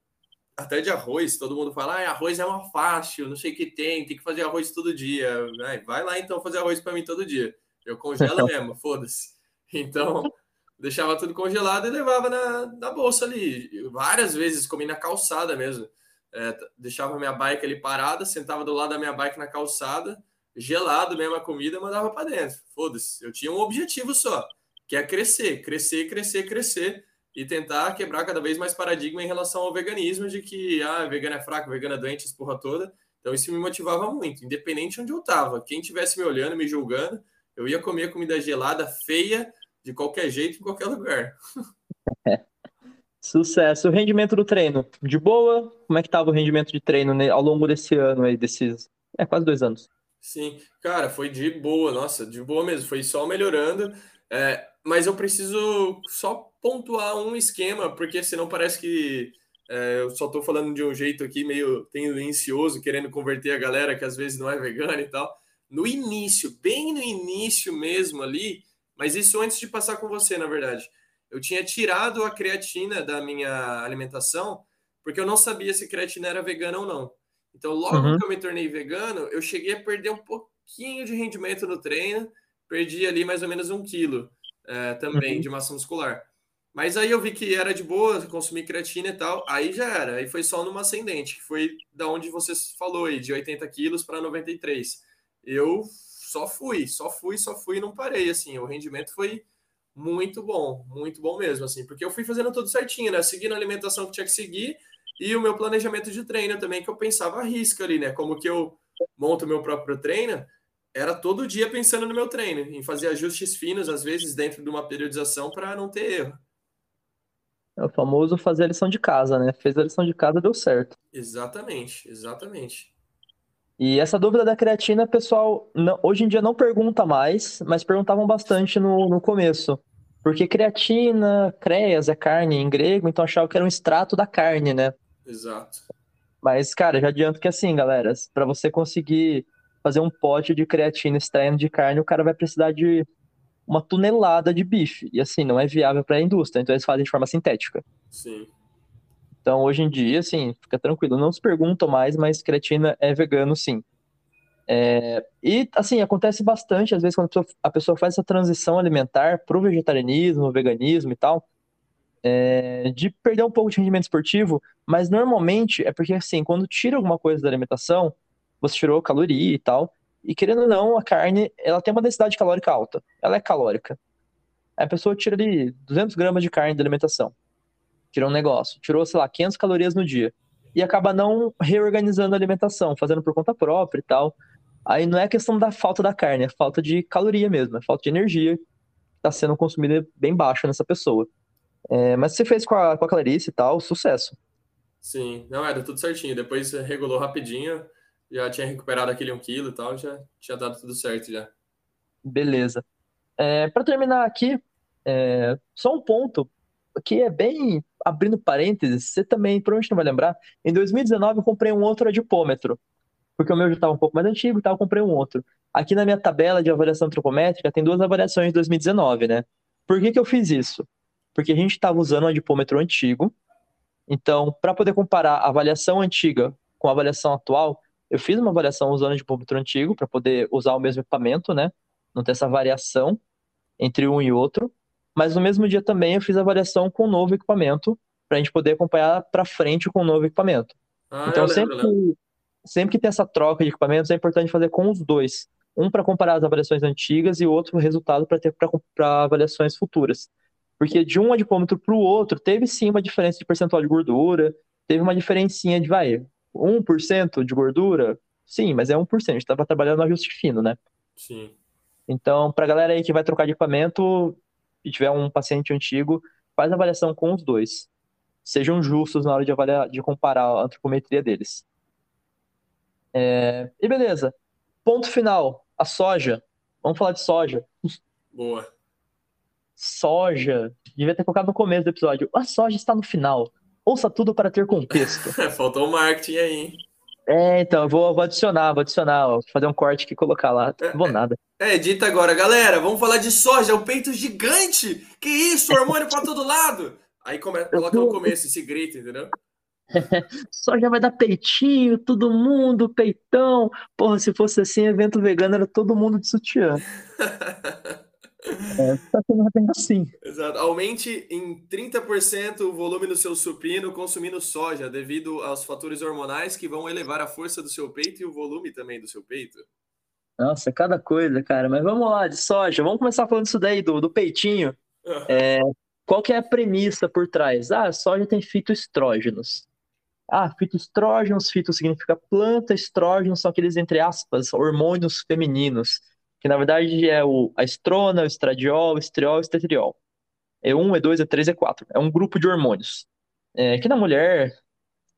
[SPEAKER 2] até de arroz. Todo mundo fala, ah, arroz é uma fácil, não sei o que tem, tem que fazer arroz todo dia. Vai lá então fazer arroz para mim todo dia. Eu congelo mesmo, foda-se. Então, deixava tudo congelado e levava na, na bolsa ali. Várias vezes comi na calçada mesmo. É, deixava minha bike ali parada, sentava do lado da minha bike na calçada gelado mesmo a comida, mandava para dentro. Foda-se. Eu tinha um objetivo só, que é crescer, crescer, crescer, crescer e tentar quebrar cada vez mais paradigma em relação ao veganismo, de que ah, vegano é fraco, vegano é doente, essa porra toda. Então isso me motivava muito, independente de onde eu tava. Quem tivesse me olhando, me julgando, eu ia comer comida gelada, feia, de qualquer jeito, em qualquer lugar.
[SPEAKER 1] Sucesso. O rendimento do treino, de boa? Como é que estava o rendimento de treino ao longo desse ano aí, desses é, quase dois anos?
[SPEAKER 2] Sim, cara, foi de boa, nossa, de boa mesmo, foi só melhorando. É, mas eu preciso só pontuar um esquema, porque senão parece que é, eu só estou falando de um jeito aqui meio tendencioso, querendo converter a galera que às vezes não é vegana e tal. No início, bem no início mesmo ali, mas isso antes de passar com você, na verdade. Eu tinha tirado a creatina da minha alimentação, porque eu não sabia se creatina era vegana ou não. Então, logo uhum. que eu me tornei vegano, eu cheguei a perder um pouquinho de rendimento no treino, perdi ali mais ou menos um quilo é, também uhum. de massa muscular. Mas aí eu vi que era de boa, consumir creatina e tal, aí já era, aí foi só numa ascendente, que foi da onde você falou aí, de 80 quilos para 93. Eu só fui, só fui, só fui e não parei, assim, o rendimento foi muito bom, muito bom mesmo, assim, porque eu fui fazendo tudo certinho, né, seguindo a alimentação que tinha que seguir, e o meu planejamento de treino também, que eu pensava a risca ali, né? Como que eu monto meu próprio treino, era todo dia pensando no meu treino, em fazer ajustes finos, às vezes, dentro de uma periodização para não ter erro.
[SPEAKER 1] É o famoso fazer a lição de casa, né? Fez a lição de casa, deu certo.
[SPEAKER 2] Exatamente, exatamente.
[SPEAKER 1] E essa dúvida da creatina, pessoal, não, hoje em dia não pergunta mais, mas perguntavam bastante no, no começo. Porque creatina, creias é carne em grego, então achava que era um extrato da carne, né?
[SPEAKER 2] Exato.
[SPEAKER 1] Mas, cara, já adianto que assim, galera, para você conseguir fazer um pote de creatina extraindo de carne, o cara vai precisar de uma tonelada de bife. E assim, não é viável para a indústria, então eles fazem de forma sintética.
[SPEAKER 2] Sim.
[SPEAKER 1] Então, hoje em dia, assim, fica tranquilo. Não se perguntam mais, mas creatina é vegano, sim. É, e, assim, acontece bastante, às vezes, quando a pessoa, a pessoa faz essa transição alimentar para o vegetarianismo, veganismo e tal, é, de perder um pouco de rendimento esportivo, mas normalmente é porque, assim, quando tira alguma coisa da alimentação, você tirou caloria e tal, e querendo ou não, a carne, ela tem uma densidade calórica alta, ela é calórica. A pessoa tira ali 200 gramas de carne da alimentação, tirou um negócio, tirou, sei lá, 500 calorias no dia, e acaba não reorganizando a alimentação, fazendo por conta própria e tal. Aí não é questão da falta da carne, é falta de caloria mesmo, é falta de energia que está sendo consumida bem baixo nessa pessoa. É, mas você fez com a, com a Clarice e tal, sucesso.
[SPEAKER 2] Sim, não, era tudo certinho. Depois regulou rapidinho, já tinha recuperado aquele 1 quilo e tal, já tinha dado tudo certo já.
[SPEAKER 1] Beleza. É, para terminar aqui, é, só um ponto que é bem abrindo parênteses, você também provavelmente não vai lembrar. Em 2019 eu comprei um outro adipômetro, porque o meu já estava um pouco mais antigo e tal, eu comprei um outro. Aqui na minha tabela de avaliação antropométrica tem duas avaliações de 2019, né? Por que, que eu fiz isso? porque a gente estava usando um adipômetro antigo. Então, para poder comparar a avaliação antiga com a avaliação atual, eu fiz uma avaliação usando o adipômetro antigo para poder usar o mesmo equipamento, né? Não ter essa variação entre um e outro. Mas no mesmo dia também eu fiz avaliação com o novo equipamento para a gente poder acompanhar para frente com o novo equipamento. Ah, então, sempre, lembro. sempre que tem essa troca de equipamentos, é importante fazer com os dois. Um para comparar as avaliações antigas e o outro resultado para ter para avaliações futuras. Porque de um adipômetro para o outro, teve sim uma diferença de percentual de gordura, teve uma diferencinha de, vai, 1% de gordura? Sim, mas é 1%, a gente estava trabalhando no ajuste fino, né?
[SPEAKER 2] Sim.
[SPEAKER 1] Então, para galera aí que vai trocar de equipamento e tiver um paciente antigo, faz a avaliação com os dois. Sejam justos na hora de avaliar, de comparar a antropometria deles. É... E beleza. Ponto final. A soja. Vamos falar de soja.
[SPEAKER 2] Boa
[SPEAKER 1] soja. Devia ter colocado no começo do episódio. A soja está no final. Ouça tudo para ter contexto.
[SPEAKER 2] Faltou o marketing aí, hein?
[SPEAKER 1] É, então, eu vou, vou adicionar, vou adicionar, vou fazer um corte aqui e colocar lá. Não vou nada.
[SPEAKER 2] É, edita agora, galera. Vamos falar de soja, o peito gigante. Que isso, hormônio para todo lado. Aí começa, coloca no começo esse grito, entendeu?
[SPEAKER 1] soja vai dar peitinho, todo mundo, peitão. Porra, se fosse assim, evento vegano era todo mundo de sutiã. É, tá sendo assim.
[SPEAKER 2] Exato. Aumente em 30% o volume do seu supino consumindo soja, devido aos fatores hormonais que vão elevar a força do seu peito e o volume também do seu peito.
[SPEAKER 1] Nossa, cada coisa, cara. Mas vamos lá, de soja. Vamos começar falando isso daí, do, do peitinho. É, qual que é a premissa por trás? Ah, a soja tem fitoestrógenos. Ah, fitoestrógenos, fito significa planta, estrógenos são aqueles, entre aspas, hormônios femininos que na verdade é o, a estrona, o estradiol, o estriol e o estetriol. E1, E2, E3, E4. É um grupo de hormônios. É, que na mulher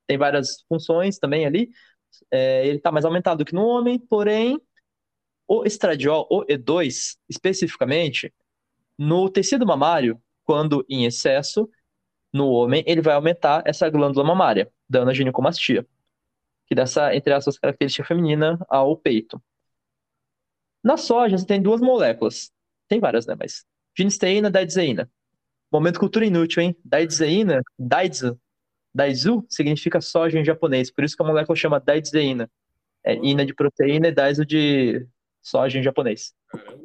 [SPEAKER 1] tem várias funções também ali. É, ele está mais aumentado que no homem, porém, o estradiol, o E2, especificamente, no tecido mamário, quando em excesso, no homem, ele vai aumentar essa glândula mamária, dando a ginecomastia, que dá essa, entre as suas características femininas ao peito. Na soja, você tem duas moléculas. Tem várias, né? Mas ginisteína daizeína. Momento cultura inútil, hein? Daizeína, daizu. Daizu significa soja em japonês, por isso que a molécula chama daizeína. É ina de proteína e daizu de soja em japonês.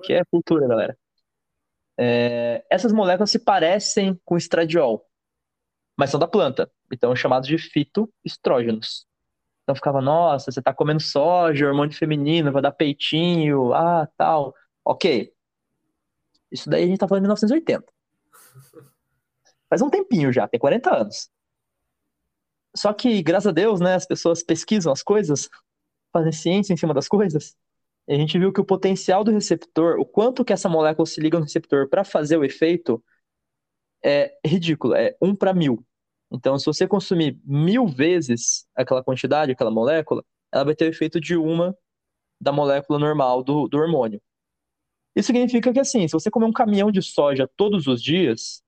[SPEAKER 1] Que é cultura, galera. É, essas moléculas se parecem com estradiol, mas são da planta, então chamados de fitoestrógenos. Então ficava, nossa, você tá comendo soja, hormônio feminino, vai dar peitinho, ah, tal. Ok. Isso daí a gente tá falando de 1980. Faz um tempinho já, tem 40 anos. Só que, graças a Deus, né, as pessoas pesquisam as coisas, fazem ciência em cima das coisas, e a gente viu que o potencial do receptor, o quanto que essa molécula se liga no receptor para fazer o efeito, é ridículo, é 1 para mil. Então, se você consumir mil vezes aquela quantidade, aquela molécula, ela vai ter o efeito de uma da molécula normal do, do hormônio. Isso significa que, assim, se você comer um caminhão de soja todos os dias,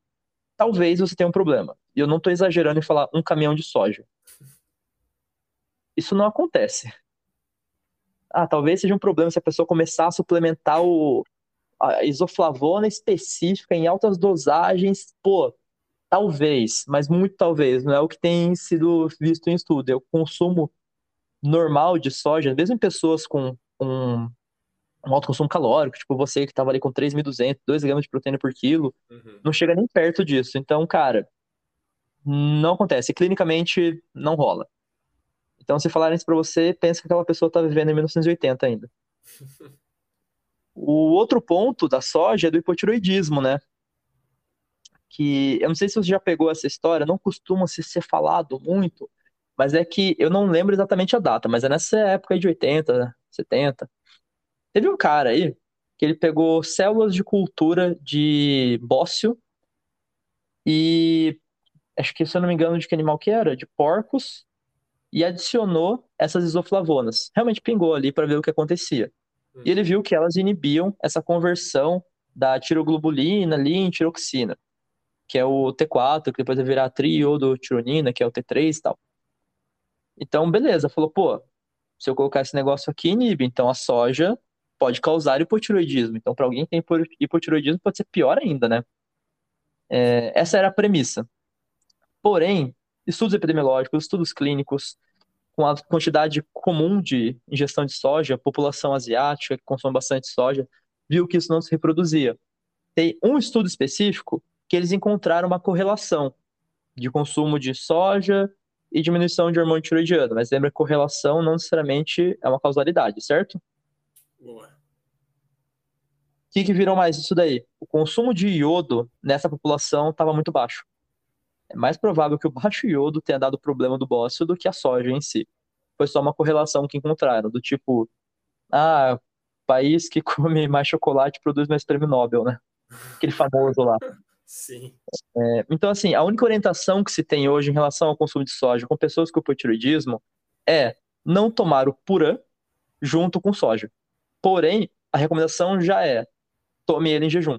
[SPEAKER 1] talvez você tenha um problema. E eu não estou exagerando em falar um caminhão de soja. Isso não acontece. Ah, talvez seja um problema se a pessoa começar a suplementar o, a isoflavona específica em altas dosagens. Pô, Talvez, mas muito talvez, não é o que tem sido visto em estudo. É o consumo normal de soja, mesmo em pessoas com um, um alto consumo calórico, tipo você que estava ali com 3.200, 2 gramas de proteína por quilo, uhum. não chega nem perto disso. Então, cara, não acontece. Clinicamente, não rola. Então, se falarem isso pra você, pensa que aquela pessoa tá vivendo em 1980 ainda. O outro ponto da soja é do hipotiroidismo, né? Que eu não sei se você já pegou essa história, não costuma se ser falado muito, mas é que eu não lembro exatamente a data, mas é nessa época aí de 80, 70. Teve um cara aí que ele pegou células de cultura de bócio e acho que, se eu não me engano, de que animal que era? De porcos, e adicionou essas isoflavonas. Realmente pingou ali para ver o que acontecia. E ele viu que elas inibiam essa conversão da tiroglobulina ali em tiroxina, que é o T4, que depois vai virar triodotironina, que é o T3 e tal. Então, beleza, falou, pô, se eu colocar esse negócio aqui, inibe. Então, a soja pode causar hipotiroidismo. Então, para alguém que tem hipotiroidismo, pode ser pior ainda, né? É, essa era a premissa. Porém, estudos epidemiológicos, estudos clínicos, com a quantidade comum de ingestão de soja, população asiática que consome bastante soja, viu que isso não se reproduzia. Tem um estudo específico que eles encontraram uma correlação de consumo de soja e diminuição de hormônio tiroidiano, mas lembra que correlação não necessariamente é uma causalidade, certo? Boa. O que, que virou mais isso daí? O consumo de iodo nessa população estava muito baixo é mais provável que o baixo iodo tenha dado problema do bócio do que a soja em si. Foi só uma correlação que encontraram, do tipo, ah, país que come mais chocolate produz mais prêmio Nobel, né? Aquele famoso lá.
[SPEAKER 2] Sim.
[SPEAKER 1] É, então, assim, a única orientação que se tem hoje em relação ao consumo de soja com pessoas com hipotiroidismo é não tomar o purã junto com soja. Porém, a recomendação já é tome ele em jejum.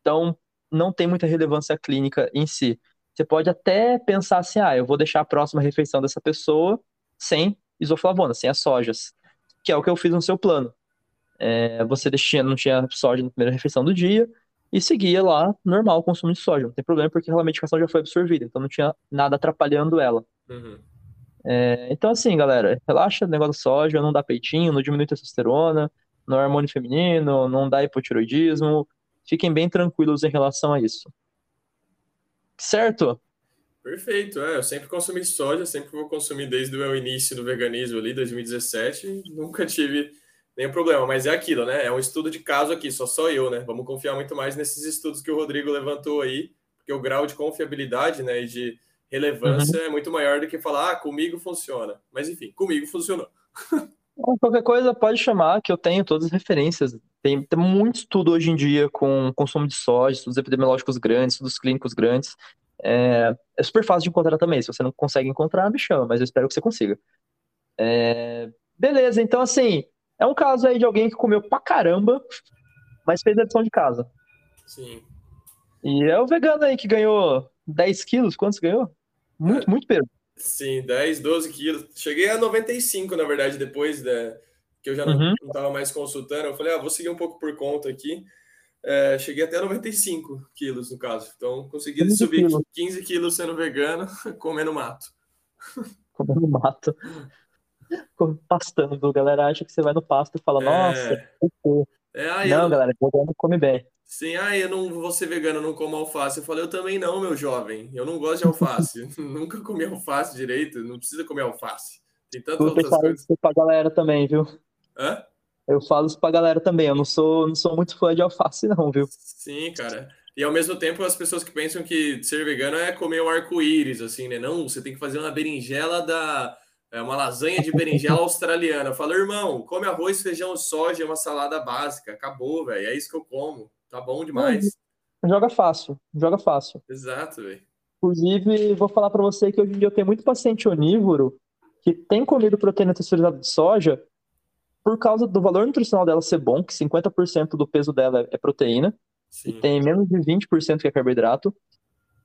[SPEAKER 1] Então, não tem muita relevância clínica em si. Você pode até pensar assim, ah, eu vou deixar a próxima refeição dessa pessoa sem isoflavona, sem as sojas, que é o que eu fiz no seu plano. É, você não tinha soja na primeira refeição do dia e seguia lá normal o consumo de soja. Não tem problema porque aquela medicação já foi absorvida, então não tinha nada atrapalhando ela. Uhum. É, então, assim, galera, relaxa o negócio da soja, não dá peitinho, não diminui testosterona, não é hormônio feminino, não dá hipotiroidismo, Fiquem bem tranquilos em relação a isso. Certo?
[SPEAKER 2] Perfeito, é, eu sempre consumi soja, sempre vou consumir desde o meu início do veganismo ali, 2017, nunca tive nenhum problema, mas é aquilo, né? É um estudo de caso aqui, só só eu, né? Vamos confiar muito mais nesses estudos que o Rodrigo levantou aí, porque o grau de confiabilidade, né, e de relevância uhum. é muito maior do que falar, ah, comigo funciona. Mas enfim, comigo funcionou.
[SPEAKER 1] Qualquer coisa pode chamar, que eu tenho todas as referências tem, tem muito estudo hoje em dia com consumo de soja, estudos epidemiológicos grandes, estudos clínicos grandes. É, é, super fácil de encontrar também. Se você não consegue encontrar, me chama, mas eu espero que você consiga. É, beleza, então assim, é um caso aí de alguém que comeu pra caramba, mas fez a lição de casa.
[SPEAKER 2] Sim.
[SPEAKER 1] E é o vegano aí que ganhou 10 quilos, quantos ganhou? Muito, é, muito peso.
[SPEAKER 2] Sim, 10, 12 quilos. Cheguei a 95, na verdade, depois da que eu já não estava uhum. mais consultando. Eu falei, ah, vou seguir um pouco por conta aqui. É, cheguei até 95 quilos, no caso. Então, consegui subir quilos. 15 quilos sendo vegano, comendo mato.
[SPEAKER 1] Comendo mato. Pastando. Galera acha que você vai no pasto e fala, é... nossa, é, aí não, eu... galera, vegano come bem.
[SPEAKER 2] Sim, ah, eu não vou ser vegano, não como alface. Eu falei, eu também não, meu jovem. Eu não gosto de alface. Nunca comi alface direito, não precisa comer alface. Tem tantas outras coisas.
[SPEAKER 1] Isso pra galera também, viu?
[SPEAKER 2] Hã?
[SPEAKER 1] Eu falo isso pra galera também. Eu não sou, não sou muito fã de alface, não, viu?
[SPEAKER 2] Sim, cara. E ao mesmo tempo, as pessoas que pensam que ser vegano é comer um arco-íris, assim, né? Não, você tem que fazer uma berinjela da. É uma lasanha de berinjela australiana. Eu falo, irmão, come arroz, feijão, soja, uma salada básica. Acabou, velho. É isso que eu como. Tá bom demais.
[SPEAKER 1] joga fácil, joga fácil.
[SPEAKER 2] Exato, velho.
[SPEAKER 1] Inclusive, vou falar para você que hoje em dia eu tenho muito paciente onívoro que tem comido proteína texturizada de soja por causa do valor nutricional dela ser bom, que 50% do peso dela é proteína, Sim. e tem menos de 20% que é carboidrato.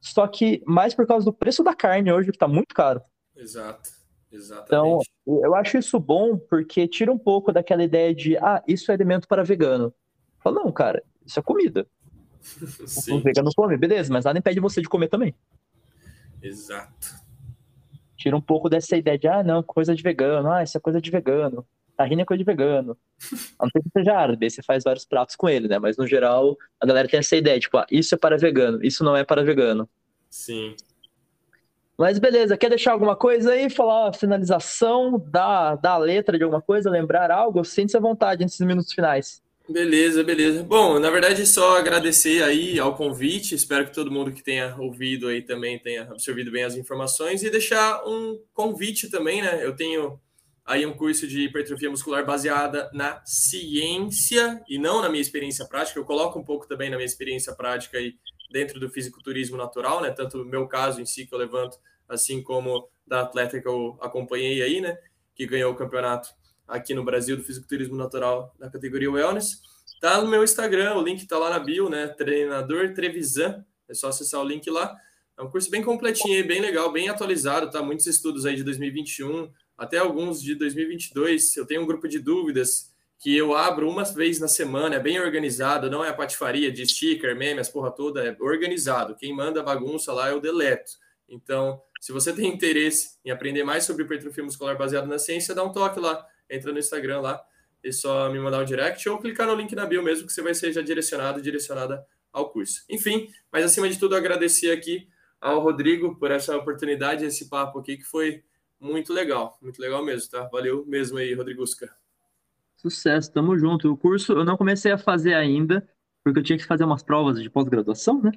[SPEAKER 1] Só que mais por causa do preço da carne hoje, que tá muito caro.
[SPEAKER 2] Exato. Exatamente.
[SPEAKER 1] Então, eu acho isso bom porque tira um pouco daquela ideia de, ah, isso é alimento para vegano. Fala, não, cara, isso é comida. O vegano come, beleza, mas nada impede você de comer também.
[SPEAKER 2] Exato.
[SPEAKER 1] Tira um pouco dessa ideia de, ah, não, coisa de vegano, ah, isso é coisa de vegano. Tahine é coisa de vegano. A não ser que seja árabe, você faz vários pratos com ele, né? Mas no geral, a galera tem essa ideia, tipo, ah, isso é para vegano, isso não é para vegano.
[SPEAKER 2] Sim.
[SPEAKER 1] Mas beleza, quer deixar alguma coisa aí? Falar a finalização da, da letra de alguma coisa? Lembrar algo? Sinta-se à vontade nesses minutos finais.
[SPEAKER 2] Beleza, beleza. Bom, na verdade, só agradecer aí ao convite. Espero que todo mundo que tenha ouvido aí também tenha absorvido bem as informações e deixar um convite também, né? Eu tenho aí um curso de hipertrofia muscular baseada na ciência e não na minha experiência prática. Eu coloco um pouco também na minha experiência prática aí dentro do fisiculturismo natural, né? Tanto no meu caso em si que eu levanto, assim como da atleta que eu acompanhei aí, né? Que ganhou o campeonato aqui no Brasil do fisiculturismo natural na categoria wellness. Tá no meu Instagram, o link tá lá na bio, né? Treinador Trevisan. É só acessar o link lá. É um curso bem completinho, bem legal, bem atualizado, tá? Muitos estudos aí de 2021, até alguns de 2022. Eu tenho um grupo de dúvidas que eu abro uma vez na semana, é bem organizado, não é a patifaria de sticker, meme, as porra toda, é organizado. Quem manda bagunça lá eu deleto. Então, se você tem interesse em aprender mais sobre hipertrofia muscular baseado na ciência, dá um toque lá entra no Instagram lá e só me mandar um direct ou clicar no link na bio mesmo, que você vai ser já direcionado, direcionada ao curso. Enfim, mas acima de tudo, agradecer aqui ao Rodrigo por essa oportunidade, esse papo aqui, que foi muito legal, muito legal mesmo, tá? Valeu mesmo aí, Rodrigusca.
[SPEAKER 1] Sucesso, tamo junto. O curso eu não comecei a fazer ainda, porque eu tinha que fazer umas provas de pós-graduação, né?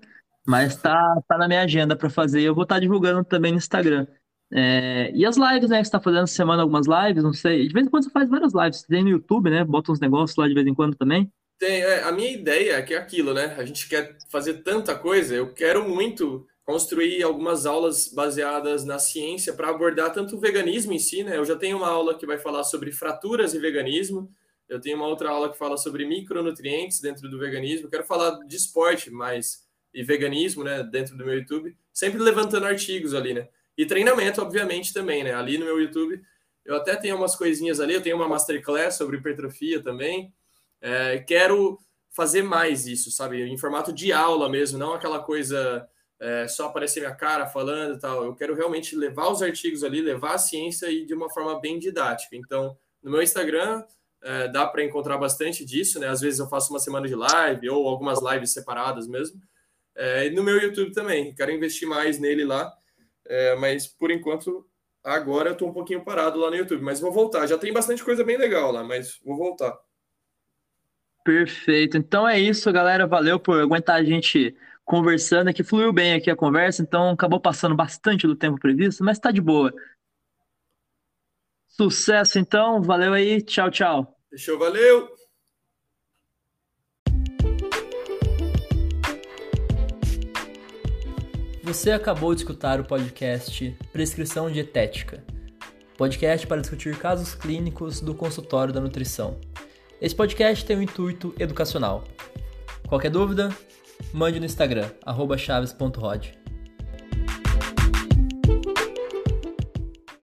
[SPEAKER 1] Mas tá, tá na minha agenda para fazer. Eu vou estar tá divulgando também no Instagram. É, e as lives, né? Que você tá fazendo essa semana algumas lives, não sei. De vez em quando você faz várias lives. Você tem no YouTube, né? Bota uns negócios lá de vez em quando também.
[SPEAKER 2] Tem, é, a minha ideia é que é aquilo, né? A gente quer fazer tanta coisa. Eu quero muito construir algumas aulas baseadas na ciência para abordar tanto o veganismo em si, né? Eu já tenho uma aula que vai falar sobre fraturas e veganismo. Eu tenho uma outra aula que fala sobre micronutrientes dentro do veganismo. Quero falar de esporte, mas e veganismo, né? Dentro do meu YouTube, sempre levantando artigos ali, né? E treinamento, obviamente, também, né? Ali no meu YouTube, eu até tenho umas coisinhas ali, eu tenho uma masterclass sobre hipertrofia também. É, quero fazer mais isso, sabe? Em formato de aula mesmo, não aquela coisa é, só aparecer minha cara falando e tal. Eu quero realmente levar os artigos ali, levar a ciência e de uma forma bem didática. Então, no meu Instagram, é, dá para encontrar bastante disso, né? Às vezes eu faço uma semana de live ou algumas lives separadas mesmo. É, e no meu YouTube também, quero investir mais nele lá. É, mas por enquanto, agora eu tô um pouquinho parado lá no YouTube, mas vou voltar. Já tem bastante coisa bem legal lá, mas vou voltar.
[SPEAKER 1] Perfeito. Então é isso, galera. Valeu por aguentar a gente conversando aqui. Fluiu bem aqui a conversa, então acabou passando bastante do tempo previsto, mas tá de boa. Sucesso então, valeu aí, tchau, tchau.
[SPEAKER 2] Fechou, valeu!
[SPEAKER 1] Você acabou de escutar o podcast Prescrição Dietética, podcast para discutir casos clínicos do consultório da nutrição. Esse podcast tem um intuito educacional. Qualquer dúvida, mande no Instagram, chaves.rod.